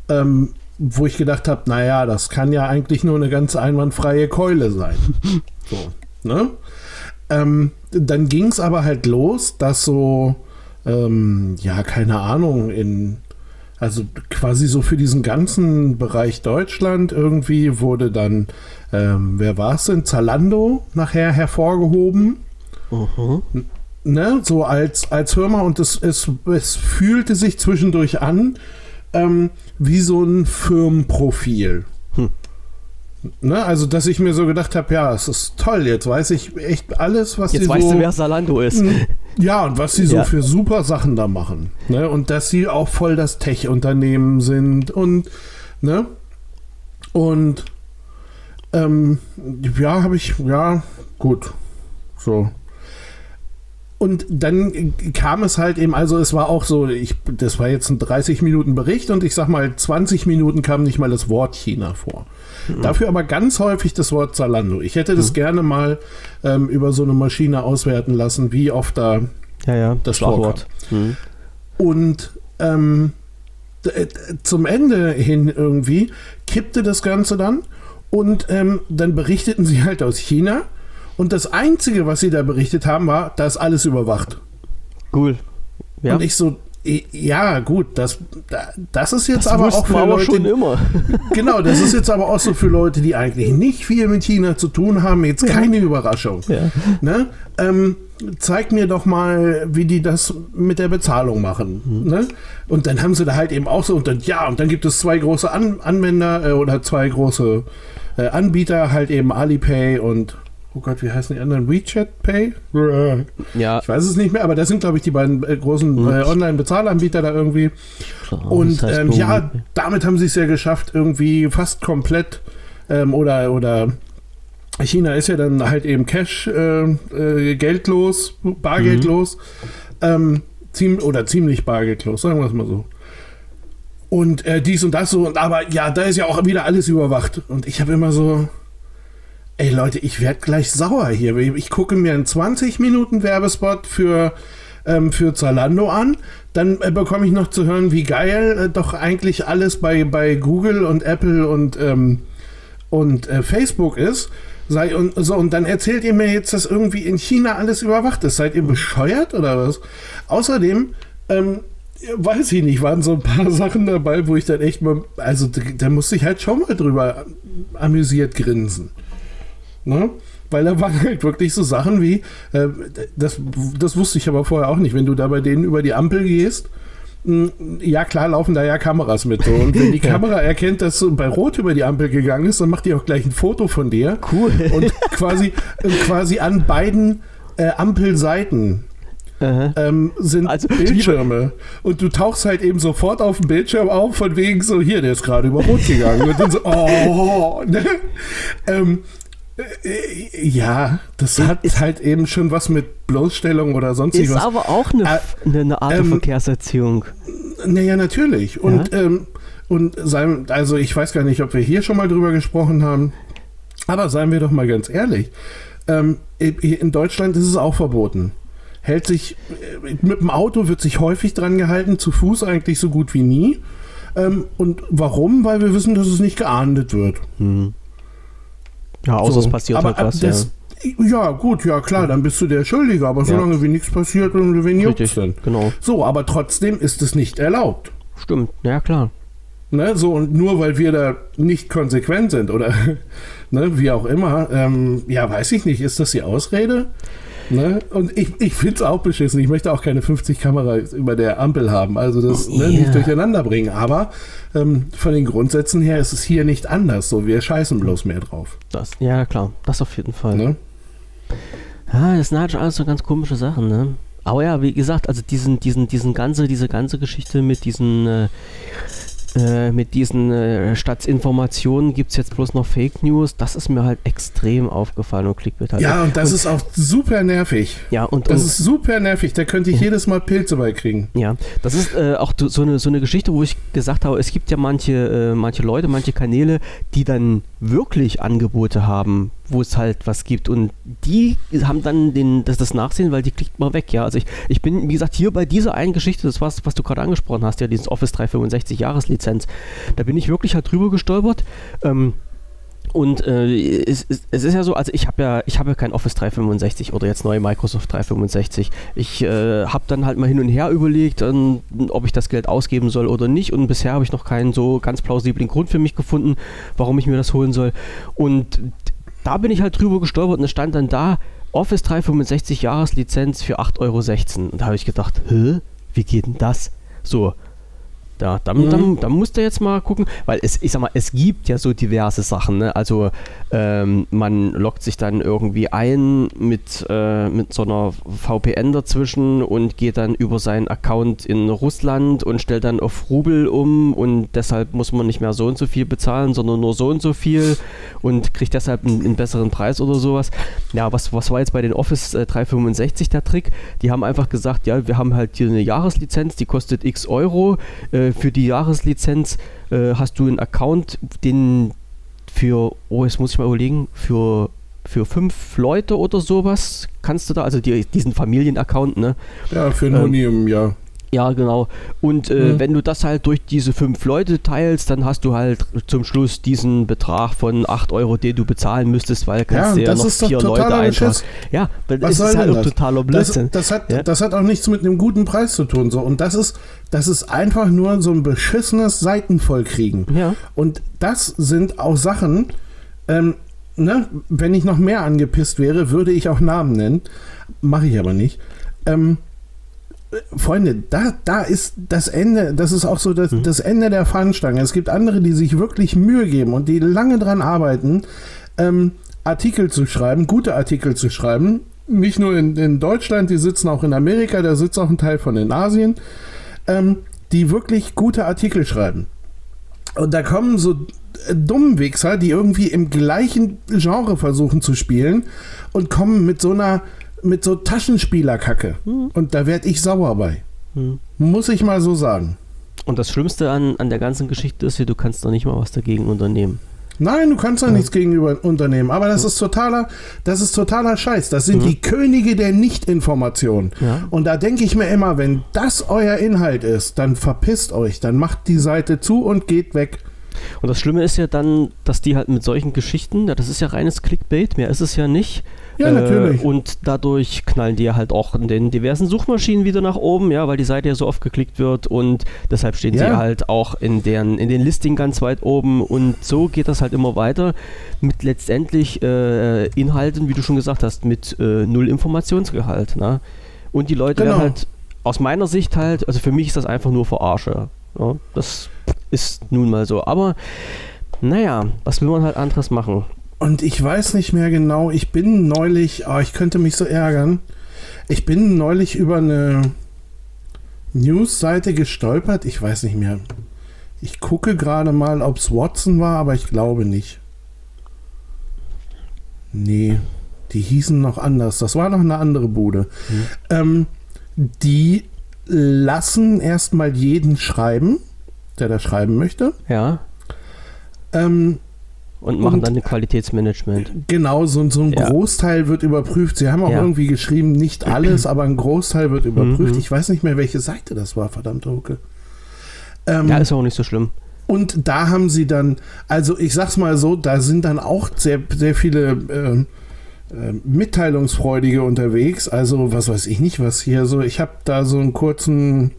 Ähm, wo ich gedacht habe, naja, das kann ja eigentlich nur eine ganz einwandfreie Keule sein. so, ne? Ähm, dann ging es aber halt los, dass so, ähm, ja, keine Ahnung, in, also quasi so für diesen ganzen Bereich Deutschland irgendwie wurde dann, ähm, wer war es denn, Zalando nachher hervorgehoben mhm. ne, so als, als Firma und es, es, es fühlte sich zwischendurch an ähm, wie so ein Firmenprofil. Ne? Also, dass ich mir so gedacht habe, ja, es ist toll, jetzt weiß ich echt alles, was Jetzt die weißt so... du, wer Salando ist. Ja, und was sie so Ja. für super Sachen da machen. Ne? Und dass sie auch voll das Tech-Unternehmen sind und, ne? Und, ähm, ja, habe ich, ja, gut. So. Und dann kam es halt eben, also es war auch so, ich, das war jetzt ein 30 Minuten Bericht und ich sag mal, 20 Minuten kam nicht mal das Wort China vor. Dafür aber ganz häufig das Wort Zalando. Ich hätte das gerne mal ähm, über so eine Maschine auswerten lassen, wie oft da Ja, ja, Das Schlagwort. Mhm. und ähm, äh, zum Ende hin irgendwie kippte das Ganze dann und ähm, dann berichteten sie halt aus China und das Einzige, was sie da berichtet haben, war, da ist alles überwacht. Cool. Ja. Und ich so, ja gut, das, da- das ist jetzt das aber auch für Leute, schon immer. genau, das ist jetzt aber auch so für Leute, die eigentlich nicht viel mit China zu tun haben, jetzt keine Überraschung. Ja. Ne? Ähm, zeig mir doch mal, wie die das mit der Bezahlung machen. Mhm. Ne? Und dann haben sie da halt eben auch so, und dann, ja, und dann gibt es zwei große An Anwender äh, oder zwei große äh, Anbieter, halt eben Alipay und, oh Gott, wie heißen die anderen? WeChat Pay? Ja, Ich weiß es nicht mehr, aber das sind, glaube ich, die beiden äh, großen Mhm. äh, Online-Bezahlanbieter da irgendwie. Und das heißt ähm, ja, damit haben sie es ja geschafft, irgendwie fast komplett ähm, oder oder China ist ja dann halt eben Cash äh, äh, geldlos, bargeldlos, ähm, ziem oder ziemlich bargeldlos, sagen wir es mal so. Und äh, dies und das so, und aber ja, da ist ja auch wieder alles überwacht. Und ich habe immer so, ey Leute, ich werde gleich sauer hier. Ich gucke mir einen 20 Minuten Werbespot für ähm, für Zalando an. Dann äh, bekomme ich noch zu hören, wie geil äh, doch eigentlich alles bei, bei Google und Apple und, ähm, und äh, Facebook ist. Sei, und, so, und dann erzählt ihr mir jetzt, dass irgendwie in China alles überwacht ist. Seid ihr bescheuert oder was? Außerdem, ähm, weiß ich nicht, waren so ein paar Sachen dabei, wo ich dann echt mal, also da, da musste ich halt schon mal drüber amüsiert grinsen. Ne? Weil da waren halt wirklich so Sachen wie, äh, das, das wusste ich aber vorher auch nicht, wenn du da bei denen über die Ampel gehst, mh, ja klar laufen da ja Kameras mit. So. Und wenn die Kamera erkennt, dass du bei Rot über die Ampel gegangen ist, dann macht die auch gleich ein Foto von dir. Cool. Und quasi, äh, quasi an beiden äh, Ampelseiten ähm, sind Also, Bildschirme. Und du tauchst halt eben sofort auf dem Bildschirm auf, von wegen so, hier, der ist gerade über Rot gegangen. Und dann so, oh, ne? ähm, äh, ja, das hat Ist- halt eben schon was mit Bloßstellung oder sonst Ist was. aber auch eine, Äh, eine, Art ähm, Verkehrserziehung. Naja, natürlich. Und, ähm, und sein, also ich weiß gar nicht, ob wir hier schon mal drüber gesprochen haben, aber seien wir doch mal ganz ehrlich. Ähm, in Deutschland ist es auch verboten. Hält sich, äh, mit dem Auto wird sich häufig dran gehalten, zu Fuß eigentlich so gut wie nie. Ähm, und warum? Weil wir wissen, dass es nicht geahndet wird. Ja, außer So. es passiert aber halt was. Ja. das, ja. gut, ja klar, dann bist du der Schuldige, aber solange wie nichts passiert, dann wen juckt's Richtig, denn? genau. So, aber trotzdem ist es nicht erlaubt. Stimmt, ja klar. Ne, so und nur weil wir da nicht konsequent sind oder ne, wie auch immer, ähm, ja, weiß ich nicht, ist das die Ausrede? Ne? Und ich, ich finde es auch beschissen. Ich möchte auch keine 50 Kameras über der Ampel haben, also das ne, Ja. nicht durcheinander bringen. Aber ähm, von den Grundsätzen her ist es hier nicht anders. So, wir scheißen bloß mehr drauf. Das, ja klar, das auf jeden Fall. Ne? Ja, das sind halt schon alles so ganz komische Sachen, ne? Aber ja, wie gesagt, also diesen, diesen, diesen ganze, diese ganze Geschichte mit diesen, äh, äh, mit diesen äh, Stadtinformationen gibt es jetzt bloß noch Fake News. Das ist mir halt extrem aufgefallen und Clickbait halt. Ja, und das ist auch super nervig. ja, und, Das und ist super nervig. Da könnte ich jedes Mal Pilze bei kriegen. Ja, das ist äh, auch so eine, so eine Geschichte, wo ich gesagt habe, es gibt ja manche, äh, manche Leute, manche Kanäle, die dann wirklich Angebote haben, wo es halt was gibt und die haben dann den, das, das Nachsehen, weil die klickt mal weg, ja. Also ich, ich bin, wie gesagt, hier bei dieser einen Geschichte, das was, was du gerade angesprochen hast, ja, dieses Office 365 Jahreslizenz, da bin ich wirklich halt drüber gestolpert. Ähm, und äh, es, es, ist ja so, also ich habe ja, ich habe ja kein Office 365 oder jetzt neue Microsoft 365. Ich äh, habe dann halt mal hin und her überlegt, ähm, ob ich das Geld ausgeben soll oder nicht. Und bisher habe ich noch keinen so ganz plausiblen Grund für mich gefunden, warum ich mir das holen soll. Und da bin ich halt drüber gestolpert und es stand dann da Office 365 Jahreslizenz für 8,16 Euro. Und da habe ich gedacht, hä, wie geht denn das? So, Da, dann, mhm. dann, dann musst du jetzt mal gucken, weil es, ich sag mal, es gibt ja so diverse Sachen. Ne? Also ähm, man loggt sich dann irgendwie ein mit, äh, mit so einer VPN dazwischen und geht dann über seinen Account in Russland und stellt dann auf Rubel um und deshalb muss man nicht mehr so und so viel bezahlen, sondern nur so und so viel und kriegt deshalb einen, einen besseren Preis oder sowas. Ja, was, was war jetzt bei den Office äh, 365 der Trick? Die haben einfach gesagt, ja, wir haben halt hier eine Jahreslizenz, die kostet x Euro. Äh, äh, für die Jahreslizenz äh, hast du einen Account, den für, oh, jetzt muss ich mal überlegen, für, für fünf Leute oder sowas kannst du da, also die, diesen Familienaccount, ne? Ja, für ein ähm, im Jahr. Ja, genau. Und äh, mhm. wenn du das halt durch diese fünf Leute teilst, dann hast du halt zum Schluss diesen Betrag von 8 Euro, den du bezahlen müsstest, weil kannst ja, du ja noch vier Leute einfach. Ja, das Was ist halt das? totaler Blödsinn. Das, das, hat, ja? das hat auch nichts mit einem guten Preis zu tun. So. Und das ist, das ist einfach nur so ein beschissenes Seitenvollkriegen. Ja. Und das sind auch Sachen, ähm, ne, wenn ich noch mehr angepisst wäre, würde ich auch Namen nennen. Mache ich aber nicht. Ähm, Freunde, da, da ist das Ende, das ist auch so das, mhm. das Ende der Fahnenstange. Es gibt andere, die sich wirklich Mühe geben und die lange dran arbeiten, ähm, Artikel zu schreiben, gute Artikel zu schreiben. Nicht nur in, in, Deutschland, die sitzen auch in Amerika, da sitzt auch ein Teil von in Asien, ähm, die wirklich gute Artikel schreiben. Und da kommen so Dummwichser, die irgendwie im gleichen Genre versuchen zu spielen und kommen mit so einer mit so Taschenspielerkacke. Hm. Und da werde ich sauer bei. Hm. Muss ich mal so sagen. Und das Schlimmste an, an der ganzen Geschichte ist ja, du kannst doch nicht mal was dagegen unternehmen. Nein, du kannst da ja. nichts gegenüber unternehmen. Aber das ja. ist totaler, das ist totaler Scheiß. Das sind ja. die Könige der Nichtinformation. Und da denke ich mir immer, wenn das euer Inhalt ist, dann verpisst euch, dann macht die Seite zu und geht weg. Und das Schlimme ist ja dann, dass die halt mit solchen Geschichten, das ist ja reines Clickbait, mehr ist es ja nicht, ja, natürlich. Äh, und dadurch knallen die halt auch in den diversen Suchmaschinen wieder nach oben, ja, weil die Seite ja so oft geklickt wird und deshalb stehen ja. sie halt auch in, deren, in den Listing ganz weit oben und so geht das halt immer weiter mit letztendlich äh, Inhalten, wie du schon gesagt hast, mit äh, null Informationsgehalt. Ne? Und die Leute genau. werden halt aus meiner Sicht halt, also für mich ist das einfach nur Verarsche. Ja? Das ist nun mal so. Aber naja, was will man halt anderes machen? Und ich weiß nicht mehr genau, ich bin neulich, oh, ich könnte mich so ärgern. Ich bin neulich über eine News-Seite gestolpert, ich weiß nicht mehr. Ich gucke gerade mal, ob es Watson war, aber ich glaube nicht. Nee, die hießen noch anders. Das war noch eine andere Bude. Hm. Ähm, die lassen erstmal jeden schreiben, der da schreiben möchte. Ja. Ähm, und machen und, dann ein Qualitätsmanagement. Genau, so, so ein ja. Großteil wird überprüft. Sie haben auch ja. irgendwie geschrieben, nicht alles, aber ein Großteil wird überprüft. Mhm. Ich weiß nicht mehr, welche Seite das war, verdammte Hucke. Ähm, ja, ist auch nicht so schlimm. Und da haben sie dann, also ich sag's mal so, da sind dann auch sehr, sehr viele äh, äh, Mitteilungsfreudige unterwegs. Also, was weiß ich nicht, was hier so. Ich habe da so einen kurzen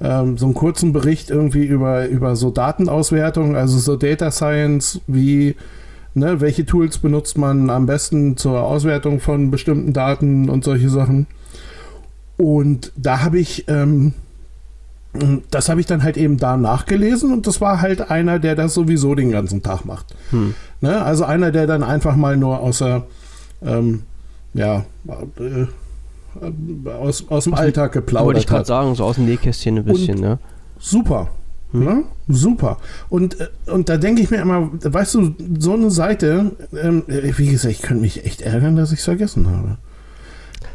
ähm, so einen kurzen Bericht irgendwie über, über so Datenauswertung, also so Data Science, wie, ne, welche Tools benutzt man am besten zur Auswertung von bestimmten Daten und solche Sachen. Und da habe ich, ähm, das habe ich dann halt eben da nachgelesen und das war halt einer, der das sowieso den ganzen Tag macht. Hm. Ne? Also einer, der dann einfach mal nur außer, ähm, ja, äh, aus, aus dem Alltag geplaudert Wollte ich gerade sagen, so aus dem Nähkästchen ein bisschen, und ne? Super. Hm. Ne? Super. Und, äh, und da denke ich mir immer, weißt du, so eine Seite, ähm, wie gesagt, ich könnte mich echt ärgern, dass ich es vergessen habe.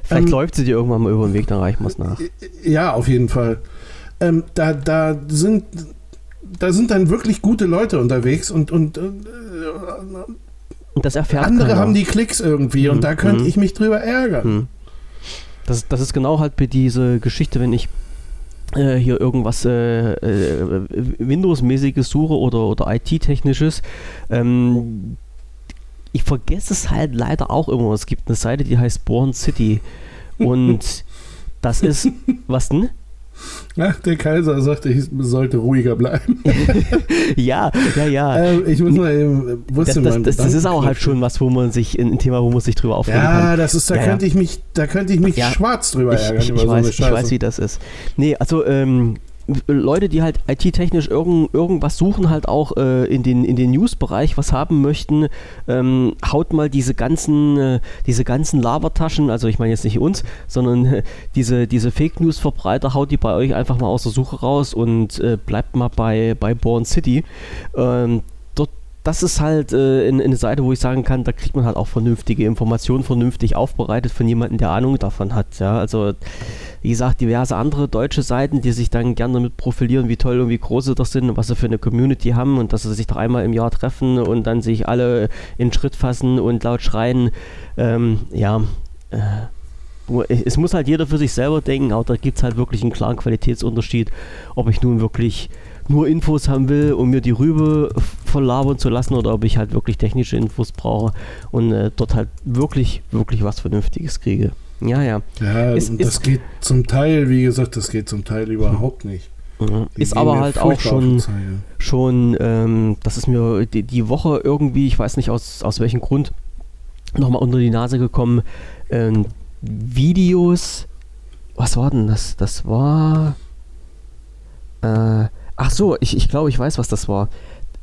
Vielleicht ähm, läuft sie dir irgendwann mal über den Weg, dann reicht man es nach. Ja, auf jeden Fall. Ähm, da, da sind da sind dann wirklich gute Leute unterwegs und, und, äh, und das erfährt andere keiner. haben die Klicks irgendwie mhm. und da könnte mhm. ich mich drüber ärgern. Das, das ist genau halt diese Geschichte, wenn ich äh, hier irgendwas äh, äh, Windows-mäßiges suche oder, oder IT-technisches. Ähm, ich vergesse es halt leider auch immer. Es gibt eine Seite, die heißt Born City. Und das ist, was denn? Ach, der Kaiser sagte, ich sollte ruhiger bleiben. ja, ja, ja. Ähm, ich muss mal eben, das, das, das, das ist auch halt schon was, wo man sich, ein Thema, wo man sich drüber aufregen ja, kann. Ja, das ist, da ja, könnte ja. ich mich, da könnte ich mich ja, schwarz drüber ich, ärgern. Ich, ich, weiß, so ich weiß, wie das ist. Nee, also, ähm, Leute, die halt IT-technisch irgend, irgendwas suchen, halt auch äh, in den, in den News-Bereich was haben möchten, ähm, haut mal diese ganzen, äh, diese ganzen Labertaschen, also ich meine jetzt nicht uns, sondern äh, diese, diese Fake News-Verbreiter, haut die bei euch einfach mal aus der Suche raus und äh, bleibt mal bei, bei Born City. Ähm, das ist halt äh, in, in eine Seite, wo ich sagen kann, da kriegt man halt auch vernünftige Informationen, vernünftig aufbereitet von jemandem, der Ahnung davon hat. Ja? Also, wie gesagt, diverse andere deutsche Seiten, die sich dann gerne damit profilieren, wie toll und wie groß sie doch sind und was sie für eine Community haben und dass sie sich doch einmal im Jahr treffen und dann sich alle in Schritt fassen und laut schreien. Ähm, ja, äh, es muss halt jeder für sich selber denken, aber da gibt es halt wirklich einen klaren Qualitätsunterschied, ob ich nun wirklich nur Infos haben will, um mir die Rübe verlabern zu lassen oder ob ich halt wirklich technische Infos brauche und äh, dort halt wirklich, wirklich was Vernünftiges kriege. Ja, ja. Ja, es, das geht zum Teil, wie gesagt, das geht zum Teil überhaupt nicht. Mhm. Ist aber halt auch schon, schon ähm, das ist mir die, die, Woche irgendwie, ich weiß nicht aus, aus welchem Grund, nochmal unter die Nase gekommen. Ähm, Videos, was war denn das? Das war. Äh, Ach so, ich, ich glaube, ich weiß, was das war.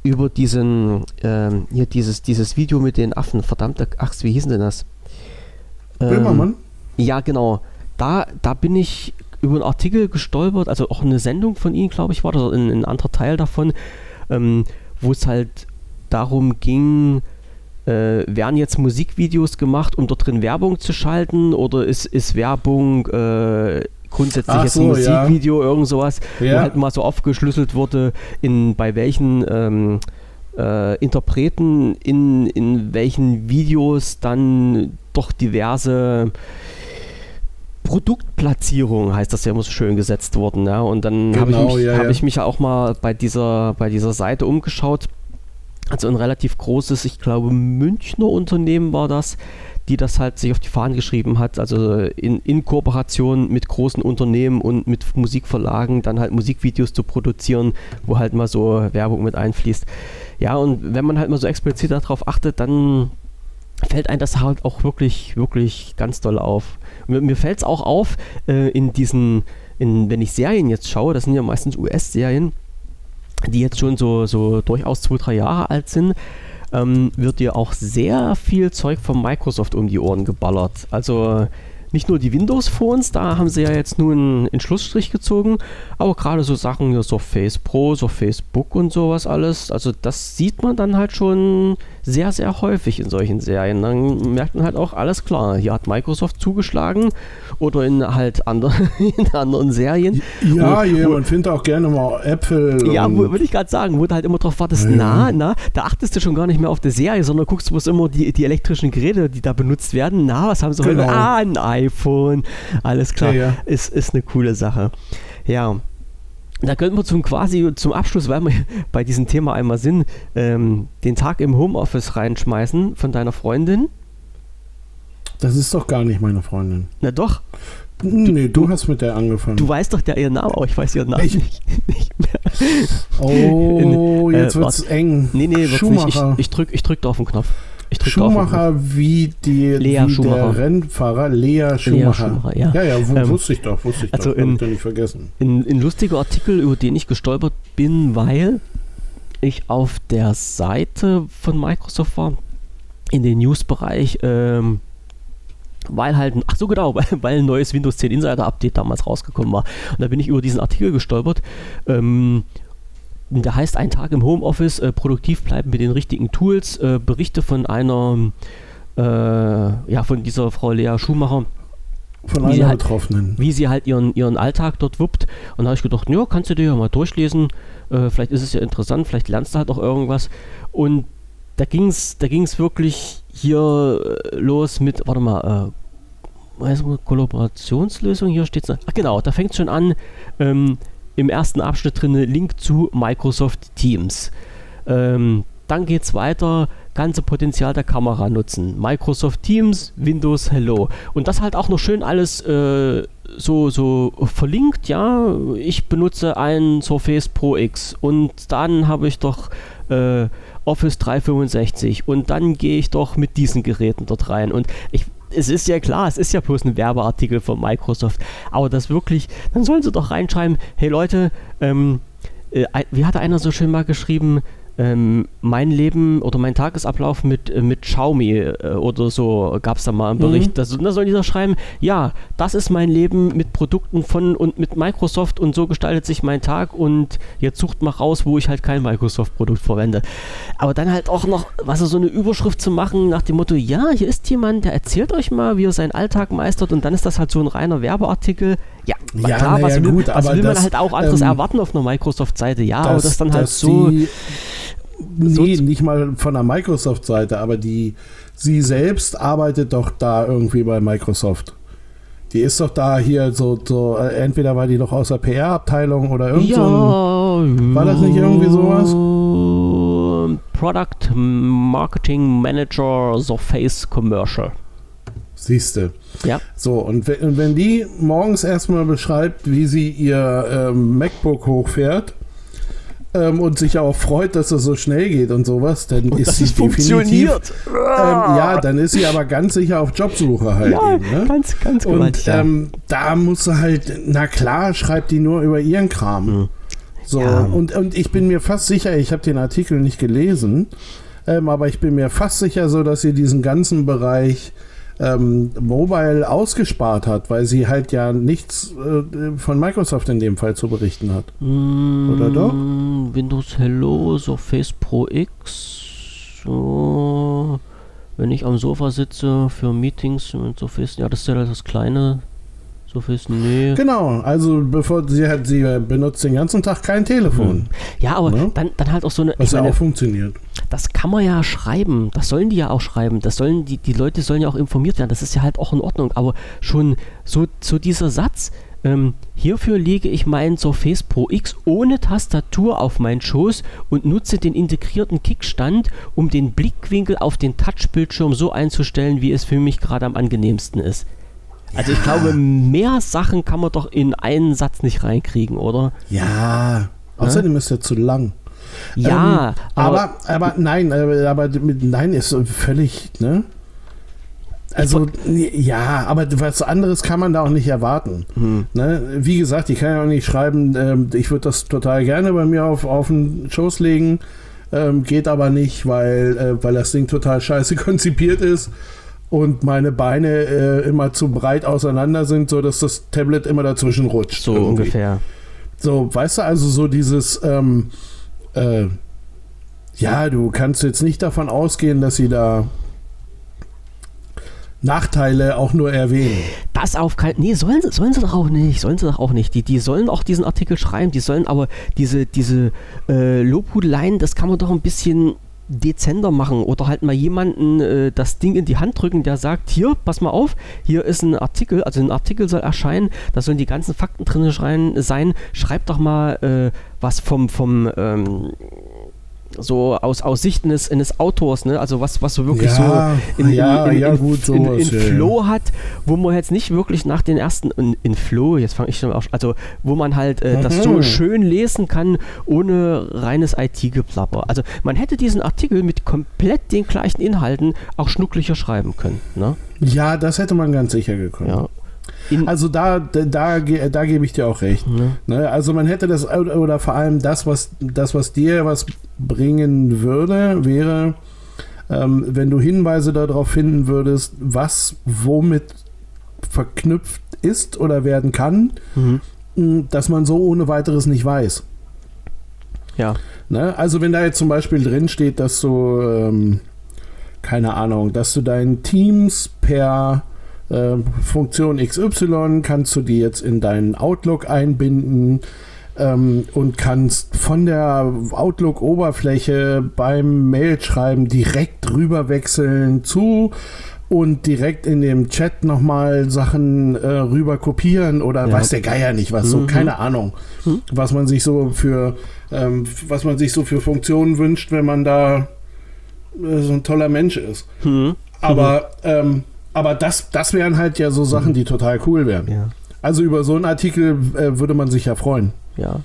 Über diesen, ähm, hier dieses, dieses Video mit den Affen, verdammte Axt, wie hieß denn das? Ähm, Böhmermann? Ja, genau. Da, da bin ich über einen Artikel gestolpert, also auch eine Sendung von ihm, glaube ich, war das, ein, ein anderer Teil davon, ähm, wo es halt darum ging, äh, werden jetzt Musikvideos gemacht, um dort drin Werbung zu schalten oder ist, ist Werbung äh, grundsätzlich Ach jetzt so, ein Musikvideo, ja. irgend sowas, ja. wo halt mal so aufgeschlüsselt wurde, in bei welchen ähm, äh, Interpreten in, in welchen Videos dann doch diverse Produktplatzierung heißt das ja immer so schön gesetzt worden. Ja? Und dann genau, habe ich, mich, ja, hab ja. ich mich ja auch mal bei dieser, bei dieser Seite umgeschaut. Also ein relativ großes, ich glaube, Münchner Unternehmen war das, die das halt sich auf die Fahnen geschrieben hat, also in, in Kooperation mit großen Unternehmen und mit Musikverlagen dann halt Musikvideos zu produzieren, wo halt mal so Werbung mit einfließt. Ja, und wenn man halt mal so explizit darauf achtet, dann fällt einem das halt auch wirklich, wirklich ganz doll auf. Mir, mir fällt es auch auf, äh, in diesen, in, wenn ich Serien jetzt schaue, das sind ja meistens US-Serien, die jetzt schon so, so durchaus zwei, drei Jahre alt sind, ähm, wird dir auch sehr viel Zeug von Microsoft um die Ohren geballert. Also nicht nur die Windows-Phones, da haben sie ja jetzt nun einen Schlussstrich gezogen, aber gerade so Sachen wie Surface Pro, Surface Book und sowas alles, also das sieht man dann halt schon sehr, sehr häufig in solchen Serien. Dann merkt man halt auch, alles klar, hier hat Microsoft zugeschlagen oder in halt andere, in anderen Serien. Ja, wo, man findet auch gerne mal Äpfel. Ja, würde ich gerade sagen, wo du halt immer drauf wartest, ja. na, na, da achtest du schon gar nicht mehr auf die Serie, sondern guckst bloß immer die, die elektrischen Geräte, die da benutzt werden. Na, was haben sie genau. heute? Ah, ein iPhone. Alles klar. Ja, ja. Ist, ist eine coole Sache. Ja. Da könnten wir zum quasi zum Abschluss, weil wir bei diesem Thema einmal sind, ähm, den Tag im Homeoffice reinschmeißen von deiner Freundin. Das ist doch gar nicht meine Freundin. Na doch. Du, nee, du, du hast mit der angefangen. Du weißt doch der ihren Namen, aber ich weiß ihren Namen ich, nicht, nicht, mehr. Oh, jetzt äh, wird's eng. Nee, nee, wird's nicht. Ich, ich drück, ich drück da auf den Knopf. Schumacher wie, die, Lea wie Schumacher. der Rennfahrer Lea Schumacher. Lea Schumacher ja. ja, ja, ähm, wusste ich doch, wusste ich also doch. In, ich nicht vergessen. In, in lustiger Artikel, über den ich gestolpert bin, weil ich auf der Seite von Microsoft war, in den News-Bereich, ähm, weil halt, ach so genau, weil, weil ein neues Windows 10 Insider Update damals rausgekommen war. Und da bin ich über diesen Artikel gestolpert. Ähm, der heißt ein Tag im Homeoffice, äh, produktiv bleiben mit den richtigen Tools, äh, Berichte von einer, äh, ja, von dieser Frau Lea Schumacher. Von einer halt, Betroffenen. Wie sie halt ihren, ihren Alltag dort wuppt. Und da habe ich gedacht, ja, kannst du dir ja mal durchlesen. Äh, vielleicht ist es ja interessant, vielleicht lernst du halt auch irgendwas. Und da ging es da ging's wirklich hier äh, los mit, warte mal, äh, Kollaborationslösung, hier steht es. Ach genau, da fängt es schon an. Ähm, im ersten Abschnitt drin Link zu Microsoft Teams. Ähm, dann geht es weiter, ganze Potenzial der Kamera nutzen. Microsoft Teams, Windows Hello. Und das halt auch noch schön alles äh, so, so verlinkt, ja. Ich benutze ein Surface Pro X und dann habe ich doch äh, Office 365 und dann gehe ich doch mit diesen Geräten dort rein. Und ich es ist ja klar, es ist ja bloß ein Werbeartikel von Microsoft. Aber das wirklich, dann sollen sie doch reinschreiben, hey Leute, ähm, äh, wie hat einer so schön mal geschrieben, ähm, mein Leben oder mein Tagesablauf mit, äh, mit Xiaomi äh, oder so gab es da mal einen. Bericht. Mhm. Das, da soll dieser schreiben, ja, das ist mein Leben mit Produkten von und mit Microsoft und so gestaltet sich mein Tag und jetzt sucht mal raus, wo ich halt kein Microsoft-Produkt verwende. Aber dann halt auch noch, was so eine Überschrift zu machen nach dem Motto, ja, hier ist jemand, der erzählt euch mal, wie er seinen Alltag meistert und dann ist das halt so ein reiner Werbeartikel. Ja, ja klar, was, will, gut, was will man das, halt auch anderes ähm, erwarten auf einer Microsoft-Seite? Ja, das, aber das dann halt so. Die, Nee, nicht mal von der Microsoft-Seite, aber die, sie selbst arbeitet doch da irgendwie bei Microsoft. Die ist doch da hier so, so äh, entweder war die doch aus der PR-Abteilung oder irgend ja, so ein, War das nicht irgendwie sowas? Product Marketing Manager Surface Commercial. Siehste. Ja. So, und wenn, wenn die morgens erstmal beschreibt, wie sie ihr ähm, MacBook hochfährt, ähm, und sich auch freut, dass es so schnell geht und sowas, dann und ist sie funktioniert. Ähm, ja, dann ist sie aber ganz sicher auf Jobsuche halt. Ja, eben, ne? ganz, ganz gut. Und ähm, da muss sie halt, na klar, schreibt die nur über ihren Kram. Hm. So, ja. und, und ich bin mir fast sicher, ich habe den Artikel nicht gelesen, ähm, aber ich bin mir fast sicher so, dass sie diesen ganzen Bereich ähm, Mobile ausgespart hat, weil sie halt ja nichts äh, von Microsoft in dem Fall zu berichten hat. Mm, Oder doch? Windows Hello, Surface Pro X. So, wenn ich am Sofa sitze für Meetings mit Surface, ja, das ist ja das kleine Surface, nee. Genau, also bevor sie hat, sie benutzt den ganzen Tag kein Telefon. Hm. Ja, aber ne? dann, dann halt auch so eine. Was ja auch funktioniert. Das kann man ja schreiben. Das sollen die ja auch schreiben. Das sollen die, die Leute sollen ja auch informiert werden. Das ist ja halt auch in Ordnung. Aber schon so, so dieser Satz, ähm, hierfür lege ich meinen Surface Pro X ohne Tastatur auf meinen Schoß und nutze den integrierten Kickstand, um den Blickwinkel auf den Touchbildschirm so einzustellen, wie es für mich gerade am angenehmsten ist. Also ich glaube, mehr Sachen kann man doch in einen Satz nicht reinkriegen, oder? Ja. Außerdem ja? ist er zu lang. Ja, ähm, aber, aber, aber nein, aber, aber mit nein ist völlig, ne? Also, ja, aber was anderes kann man da auch nicht erwarten. Hm. Ne? Wie gesagt, ich kann ja auch nicht schreiben, ähm, ich würde das total gerne bei mir auf, auf den Schoß legen, ähm, geht aber nicht, weil, äh, weil das Ding total scheiße konzipiert ist und meine Beine äh, immer zu breit auseinander sind, so dass das Tablet immer dazwischen rutscht. So irgendwie. ungefähr. So, weißt du, also so dieses, ähm, äh, ja, du kannst jetzt nicht davon ausgehen, dass sie da Nachteile auch nur erwähnen. Das auf keinen Nee, sollen sie, sollen sie doch auch nicht. Sollen sie doch auch nicht. Die, die sollen auch diesen Artikel schreiben, die sollen aber diese, diese äh, Lobhudeleien, das kann man doch ein bisschen dezenter machen oder halt mal jemanden äh, das Ding in die Hand drücken, der sagt, hier, pass mal auf, hier ist ein Artikel, also ein Artikel soll erscheinen, da sollen die ganzen Fakten drin sein, schreib doch mal äh, was vom, vom ähm, so aus, aus Sicht eines, eines Autors, ne? also was, was so wirklich ja, so in, ja, in, in, ja, gut, in, in, Flow hat, wo man jetzt nicht wirklich nach den ersten, in, Flow, jetzt fange ich schon auch, also wo man halt äh, mhm. das so schön lesen kann, ohne reines IT-Geplapper. Also man hätte diesen Artikel mit komplett den gleichen Inhalten auch schnucklicher schreiben können. Ne? Ja, das hätte man ganz sicher gekonnt. Ja. In also da, da, da, da gebe ich dir auch recht. Ja. Ne, also man hätte das, oder vor allem das, was, das, was dir was bringen würde, wäre, ähm, wenn du Hinweise darauf finden würdest, was womit verknüpft ist oder werden kann, mhm. dass man so ohne weiteres nicht weiß. Ja. Ne? Also wenn da jetzt zum Beispiel drin steht, dass du, ähm, keine Ahnung, dass du deinen Teams per äh, Funktion XY kannst du die jetzt in deinen Outlook einbinden ähm, und kannst von der Outlook-Oberfläche beim Mailschreiben direkt rüber wechseln zu und direkt in dem Chat nochmal Sachen äh, rüber kopieren oder ja. weiß der Geier nicht was, so mhm. keine Ahnung, mhm. was man sich so für ähm, was man sich so für Funktionen wünscht, wenn man da äh, so ein toller Mensch ist. Mhm. Aber ähm, aber das, das wären halt ja so Sachen, die total cool wären. Ja. Also über so einen Artikel äh, würde man sich ja freuen. Ja.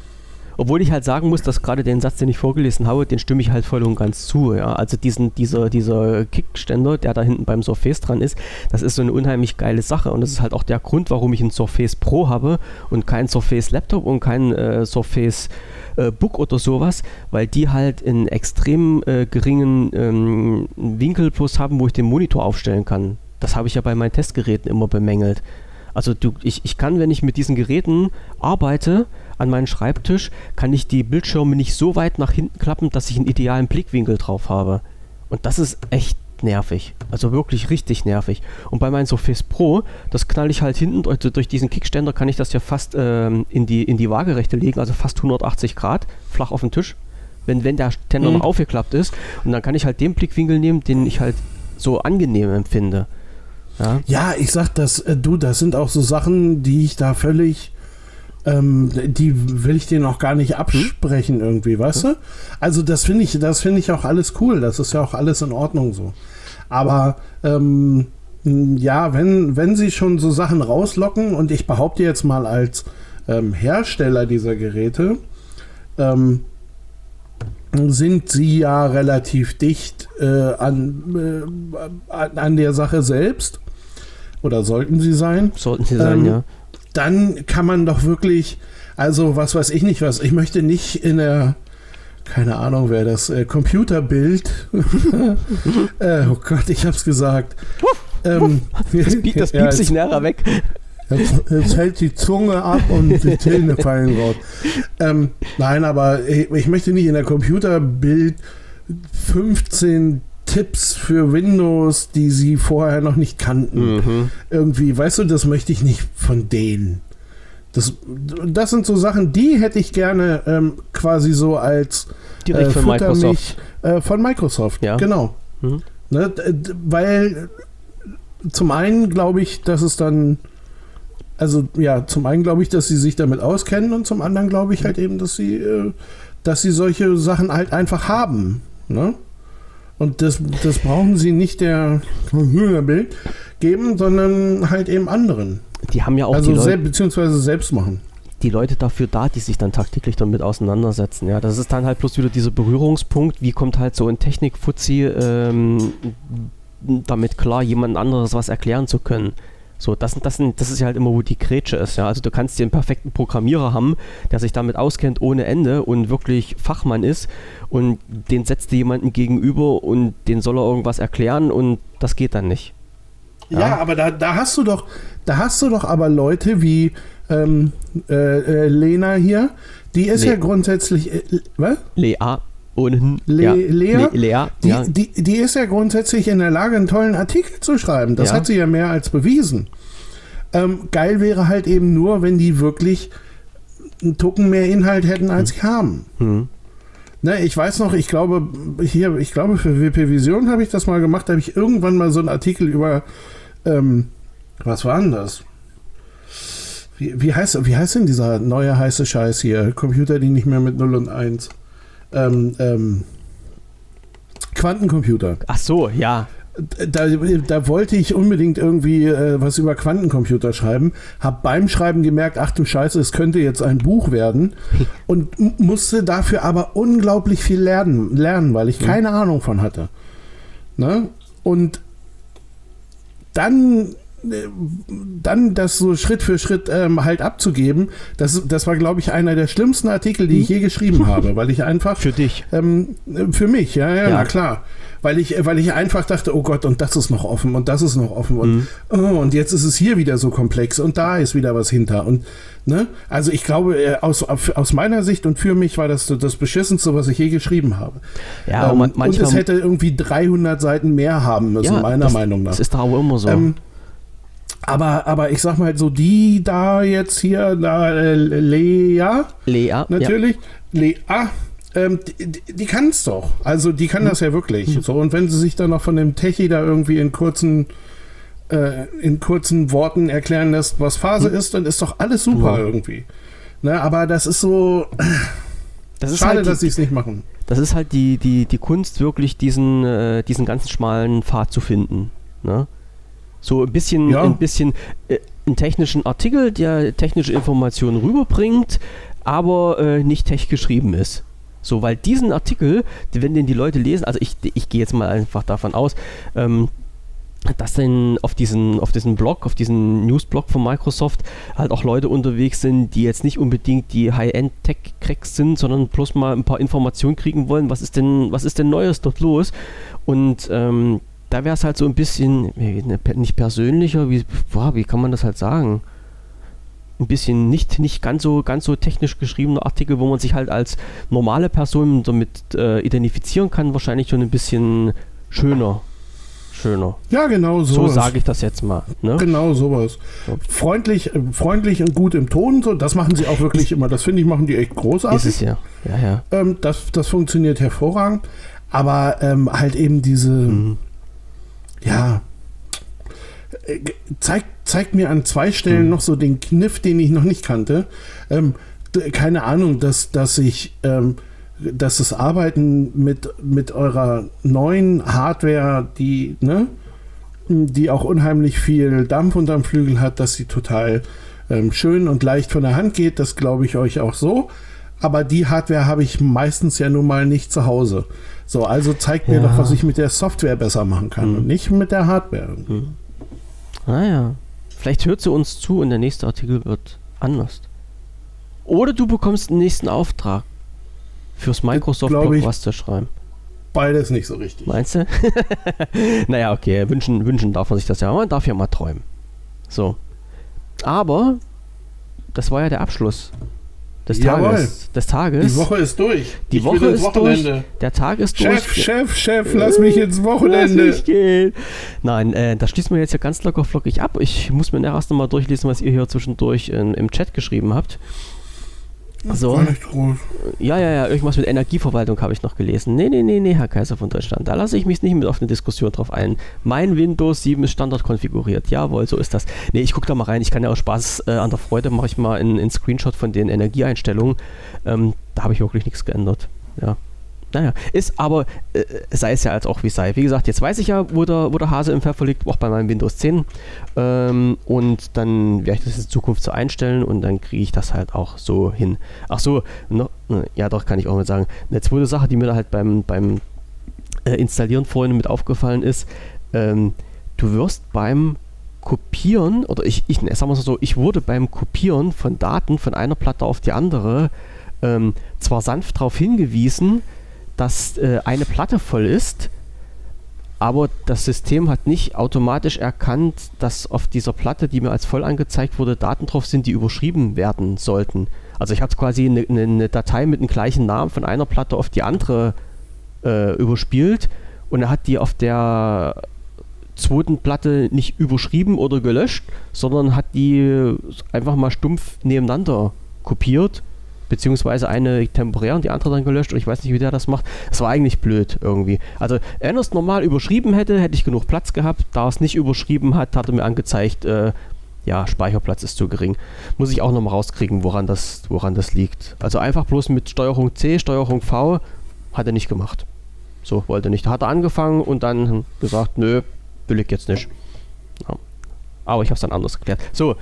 Obwohl ich halt sagen muss, dass gerade den Satz, den ich vorgelesen habe, den stimme ich halt voll und ganz zu. Ja? Also diesen, dieser, dieser Kickständer, der da hinten beim Surface dran ist, das ist so eine unheimlich geile Sache. Und das ist halt auch der Grund, warum ich ein Surface Pro habe und kein Surface Laptop und kein äh, Surface äh, Book oder sowas, weil die halt einen extrem äh, geringen ähm, Winkel plus haben, wo ich den Monitor aufstellen kann. Das habe ich ja bei meinen Testgeräten immer bemängelt. Also du, ich, ich kann, wenn ich mit diesen Geräten arbeite, an meinem Schreibtisch, kann ich die Bildschirme nicht so weit nach hinten klappen, dass ich einen idealen Blickwinkel drauf habe. Und das ist echt nervig. Also wirklich richtig nervig. Und bei meinem Surface Pro, das knall ich halt hinten, also durch diesen Kickständer kann ich das ja fast ähm, in, die, in die Waagerechte legen, also fast 180 Grad, flach auf den Tisch, wenn, wenn der Ständer mhm. noch aufgeklappt ist. Und dann kann ich halt den Blickwinkel nehmen, den ich halt so angenehm empfinde. Ja, ja ich sag das, äh, du, das sind auch so Sachen, die ich da völlig, ähm, die will ich dir noch gar nicht absprechen hm? irgendwie, weißt hm? du? Also das finde ich, das finde ich auch alles cool, das ist ja auch alles in Ordnung so. Aber ähm, ja, wenn, wenn sie schon so Sachen rauslocken und ich behaupte jetzt mal als ähm, Hersteller dieser Geräte, ähm, sind sie ja relativ dicht äh, an, äh, an der Sache selbst. Oder sollten sie sein? Sollten sie sein, ähm, ja. Dann kann man doch wirklich, also was weiß ich nicht was, ich möchte nicht in der, keine Ahnung, wer das, äh, Computerbild, äh, oh Gott, ich hab's gesagt. Ähm, das, piep, das ja, sich näher weg. Jetzt, jetzt, hält die Zunge ab und die Zähne fallen raus. Ähm, nein, aber ich, ich, möchte nicht in der Computerbild 15 Tipps für Windows, die sie vorher noch nicht kannten. Mhm. Irgendwie, weißt du, das möchte ich nicht von denen. Das, das sind so Sachen, die hätte ich gerne ähm, quasi so als Direkt äh, von Microsoft. Äh, von Microsoft, ja. genau. Mhm. Ne, weil zum einen glaube ich, dass es dann also ja, zum einen glaube ich, dass sie sich damit auskennen und zum anderen glaube ich halt eben, dass sie, äh, dass sie solche Sachen halt einfach haben. Ne? Und das, das brauchen sie nicht der Bild geben, sondern halt eben anderen. Die haben ja auch also die Leute, beziehungsweise selbst machen. Die Leute dafür da, die sich dann tagtäglich damit auseinandersetzen. Ja, das ist dann halt bloß wieder dieser Berührungspunkt. Wie kommt halt so ein Technikfuzzi ähm, damit klar, jemand anderes was erklären zu können? So, das, das, das ist ja halt immer, wo die Grätsche ist. Ja? Also du kannst dir einen perfekten Programmierer haben, der sich damit auskennt ohne Ende und wirklich Fachmann ist und den setzt dir jemanden gegenüber und den soll er irgendwas erklären und das geht dann nicht. Ja, ja aber da, da hast du doch, da hast du doch aber Leute wie ähm, äh, äh, Lena hier, die ist Le ja grundsätzlich. Äh, was? Lea. Ohnehin. Le ja. Lea, Le Lea die, ja. die, die, ist ja grundsätzlich in der Lage, einen tollen Artikel zu schreiben. Das ja. hat sie ja mehr als bewiesen. Ähm, geil wäre halt eben nur, wenn die wirklich einen Tucken mehr Inhalt hätten, als hm. sie haben. Hm. Ne, ich weiß noch, ich glaube, hier, ich glaube, für WP Vision habe ich das mal gemacht, da habe ich irgendwann mal so einen Artikel über, ähm, was war denn das? Wie, wie, heißt, wie heißt denn dieser neue heiße Scheiß hier? Computer, die nicht mehr mit 0 und 1 ähm, ähm, Quantencomputer. Ach so, ja. Da, da, wollte ich unbedingt irgendwie äh, was über Quantencomputer schreiben, habe beim Schreiben gemerkt, ach du Scheiße, es könnte jetzt ein Buch werden und musste dafür aber unglaublich viel lernen, lernen weil ich keine mhm. Ahnung von hatte. Ne? Und dann dann das so Schritt für Schritt ähm, halt abzugeben, das, das war, glaube ich, einer der schlimmsten Artikel, die ich je geschrieben habe, weil ich einfach. Für dich. Ähm, für mich, ja, ja, ja, klar. Weil ich, weil ich einfach dachte, oh Gott, und das ist noch offen und das ist noch offen und, mhm. oh, und jetzt ist es hier wieder so komplex und da ist wieder was hinter. Und ne, also ich glaube, äh, aus, aus meiner Sicht und für mich war das das Beschissenste, was ich je geschrieben habe. Ja, ähm, und, und es hätte irgendwie 300 Seiten mehr haben müssen, ja, meiner das, Meinung nach. Das ist doch auch immer so. Ähm, aber, aber ich sag mal so, die da jetzt hier, da, äh, Lea. Lea. Natürlich. Ja. Lea. Ähm, die, die kann es doch. Also die kann mhm. das ja wirklich. Mhm. So, und wenn sie sich dann noch von dem Techie da irgendwie in kurzen, äh, in kurzen Worten erklären lässt, was Phase mhm. ist, dann ist doch alles super irgendwie. Ne, aber das ist so. Das ist Schade, halt die, dass sie es nicht machen. Das ist halt die, die, die Kunst, wirklich diesen, äh, diesen ganzen schmalen Pfad zu finden. Ne? So ein bisschen, ja. ein bisschen äh, einen technischen Artikel, der technische Informationen rüberbringt, aber äh, nicht tech geschrieben ist. So, weil diesen Artikel, wenn den die Leute lesen, also ich, ich gehe jetzt mal einfach davon aus, ähm, dass denn auf diesen, auf diesen Blog, auf diesen Newsblog von Microsoft halt auch Leute unterwegs sind, die jetzt nicht unbedingt die High-End-Tech-Cracks sind, sondern bloß mal ein paar Informationen kriegen wollen, was ist denn, was ist denn Neues dort los? Und ähm, da wäre es halt so ein bisschen, ne, nicht persönlicher, wie, boah, wie kann man das halt sagen? ein bisschen nicht, nicht ganz, so, ganz so technisch geschriebener Artikel, wo man sich halt als normale Person damit äh, identifizieren kann, wahrscheinlich schon ein bisschen schöner. Schöner. Ja, genau so. So sage ich das jetzt mal. Ne? Genau sowas. So. Freundlich, äh, freundlich und gut im Ton, so, das machen sie auch wirklich immer. Das finde ich, machen die echt großartig. Ist es ja. ja, ja. Ähm, das, das funktioniert hervorragend. Aber ähm, halt eben diese, mhm. Ja, äh, zeigt, zeigt mir an zwei Stellen hm. noch so den Kniff, den ich noch nicht kannte. Ähm, keine Ahnung, dass, dass ich, ähm, dass das Arbeiten mit, mit eurer neuen Hardware, die, ne, die auch unheimlich viel Dampf unterm Flügel hat, dass sie total ähm, schön und leicht von der Hand geht, das glaube ich euch auch so. Aber die Hardware habe ich meistens ja nun mal nicht zu Hause. So, also zeigt mir ja. doch, was ich mit der Software besser machen kann hm. und nicht mit der Hardware. Hm. Naja, ah vielleicht hört sie uns zu und der nächste Artikel wird anders. Oder du bekommst den nächsten Auftrag fürs Microsoft-Blog was zu schreiben. Beides nicht so richtig. Meinst du? naja, okay, wünschen, wünschen darf man sich das ja. Man darf ja mal träumen. So. Aber das war ja der Abschluss des Tages, des Tages. Die Woche ist durch. Die ich Woche ist Wochenende. durch. Der Tag ist Chef, durch. Chef, Chef, lass mich ins Wochenende. Lass mich gehen. Nein, äh, das schließen wir jetzt ja ganz locker flockig ab. Ich muss mir erst nochmal durchlesen, was ihr hier zwischendurch in, im Chat geschrieben habt. So. Ja, ja, ja, irgendwas mit Energieverwaltung habe ich noch gelesen. Nee, nee, nee, nee, Herr Kaiser von Deutschland. Da lasse ich mich nicht mit auf eine Diskussion drauf ein. Mein Windows 7 ist Standard konfiguriert. Jawohl, so ist das. Nee, ich gucke da mal rein. Ich kann ja auch Spaß äh, an der Freude, mache ich mal einen Screenshot von den Energieeinstellungen. Ähm, da habe ich wirklich nichts geändert. Ja. Naja, ist aber, äh, sei es ja als auch wie sei. Wie gesagt, jetzt weiß ich ja, wo der, wo der Hase im Pfeffer liegt, auch bei meinem Windows 10. Ähm, und dann werde ich das in Zukunft so einstellen und dann kriege ich das halt auch so hin. Ach so, no, ja doch, kann ich auch mal sagen. Eine zweite Sache, die mir da halt beim, beim äh, Installieren vorhin mit aufgefallen ist, ähm, du wirst beim Kopieren, oder ich, ich sagen wir so, ich wurde beim Kopieren von Daten von einer Platte auf die andere ähm, zwar sanft darauf hingewiesen, dass äh, eine Platte voll ist, aber das System hat nicht automatisch erkannt, dass auf dieser Platte, die mir als voll angezeigt wurde, Daten drauf sind, die überschrieben werden sollten. Also ich habe quasi eine, eine, eine, Datei mit dem gleichen Namen von einer Platte auf die andere äh, überspielt und er hat die auf der zweiten Platte nicht überschrieben oder gelöscht, sondern hat die einfach mal stumpf nebeneinander kopiert beziehungsweise eine temporär und die andere dann gelöscht und ich weiß nicht, wie der das macht. Das war eigentlich blöd irgendwie. Also, wenn er es normal überschrieben hätte, hätte ich genug Platz gehabt. Da er es nicht überschrieben hat, hat er mir angezeigt, äh, ja, Speicherplatz ist zu gering. Muss ich auch nochmal rauskriegen, woran das, woran das liegt. Also einfach bloß mit Steuerung C, Steuerung V hat er nicht gemacht. So, wollte nicht. Hat er angefangen und dann gesagt, nö, will ich jetzt nicht. Ja. Aber ich habe es dann anders geklärt. So,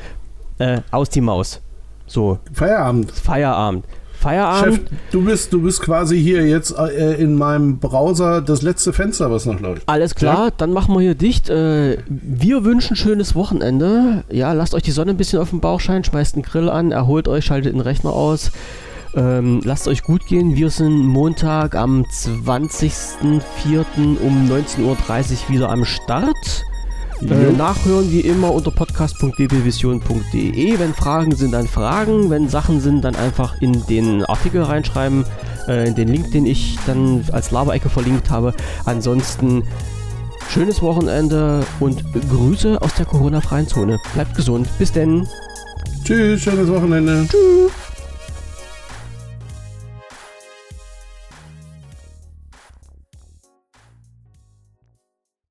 äh, aus die Maus. So. Feierabend. Feierabend. Feierabend. Chef, du bist, du bist quasi hier jetzt äh, in meinem Browser das letzte Fenster, was noch läuft. Alles klar, ja? dann machen wir hier dicht. Äh, wir wünschen schönes Wochenende. Ja, lasst euch die Sonne ein bisschen auf den Bauch scheinen, schmeißt einen Grill an, erholt euch, schaltet den Rechner aus. Ähm, lasst euch gut gehen. Wir sind Montag am 20.04. um 19.30 Uhr wieder am Start. Äh, nachhören wie immer unter podcast.bbvision.de. Wenn Fragen sind, dann Fragen. Wenn Sachen sind, dann einfach in den Artikel reinschreiben, äh, in den Link, den ich dann als Laberecke verlinkt habe. Ansonsten schönes Wochenende und Grüße aus der Corona-freien Zone. Bleibt gesund. Bis denn. Tschüss, schönes Wochenende. Tschüss.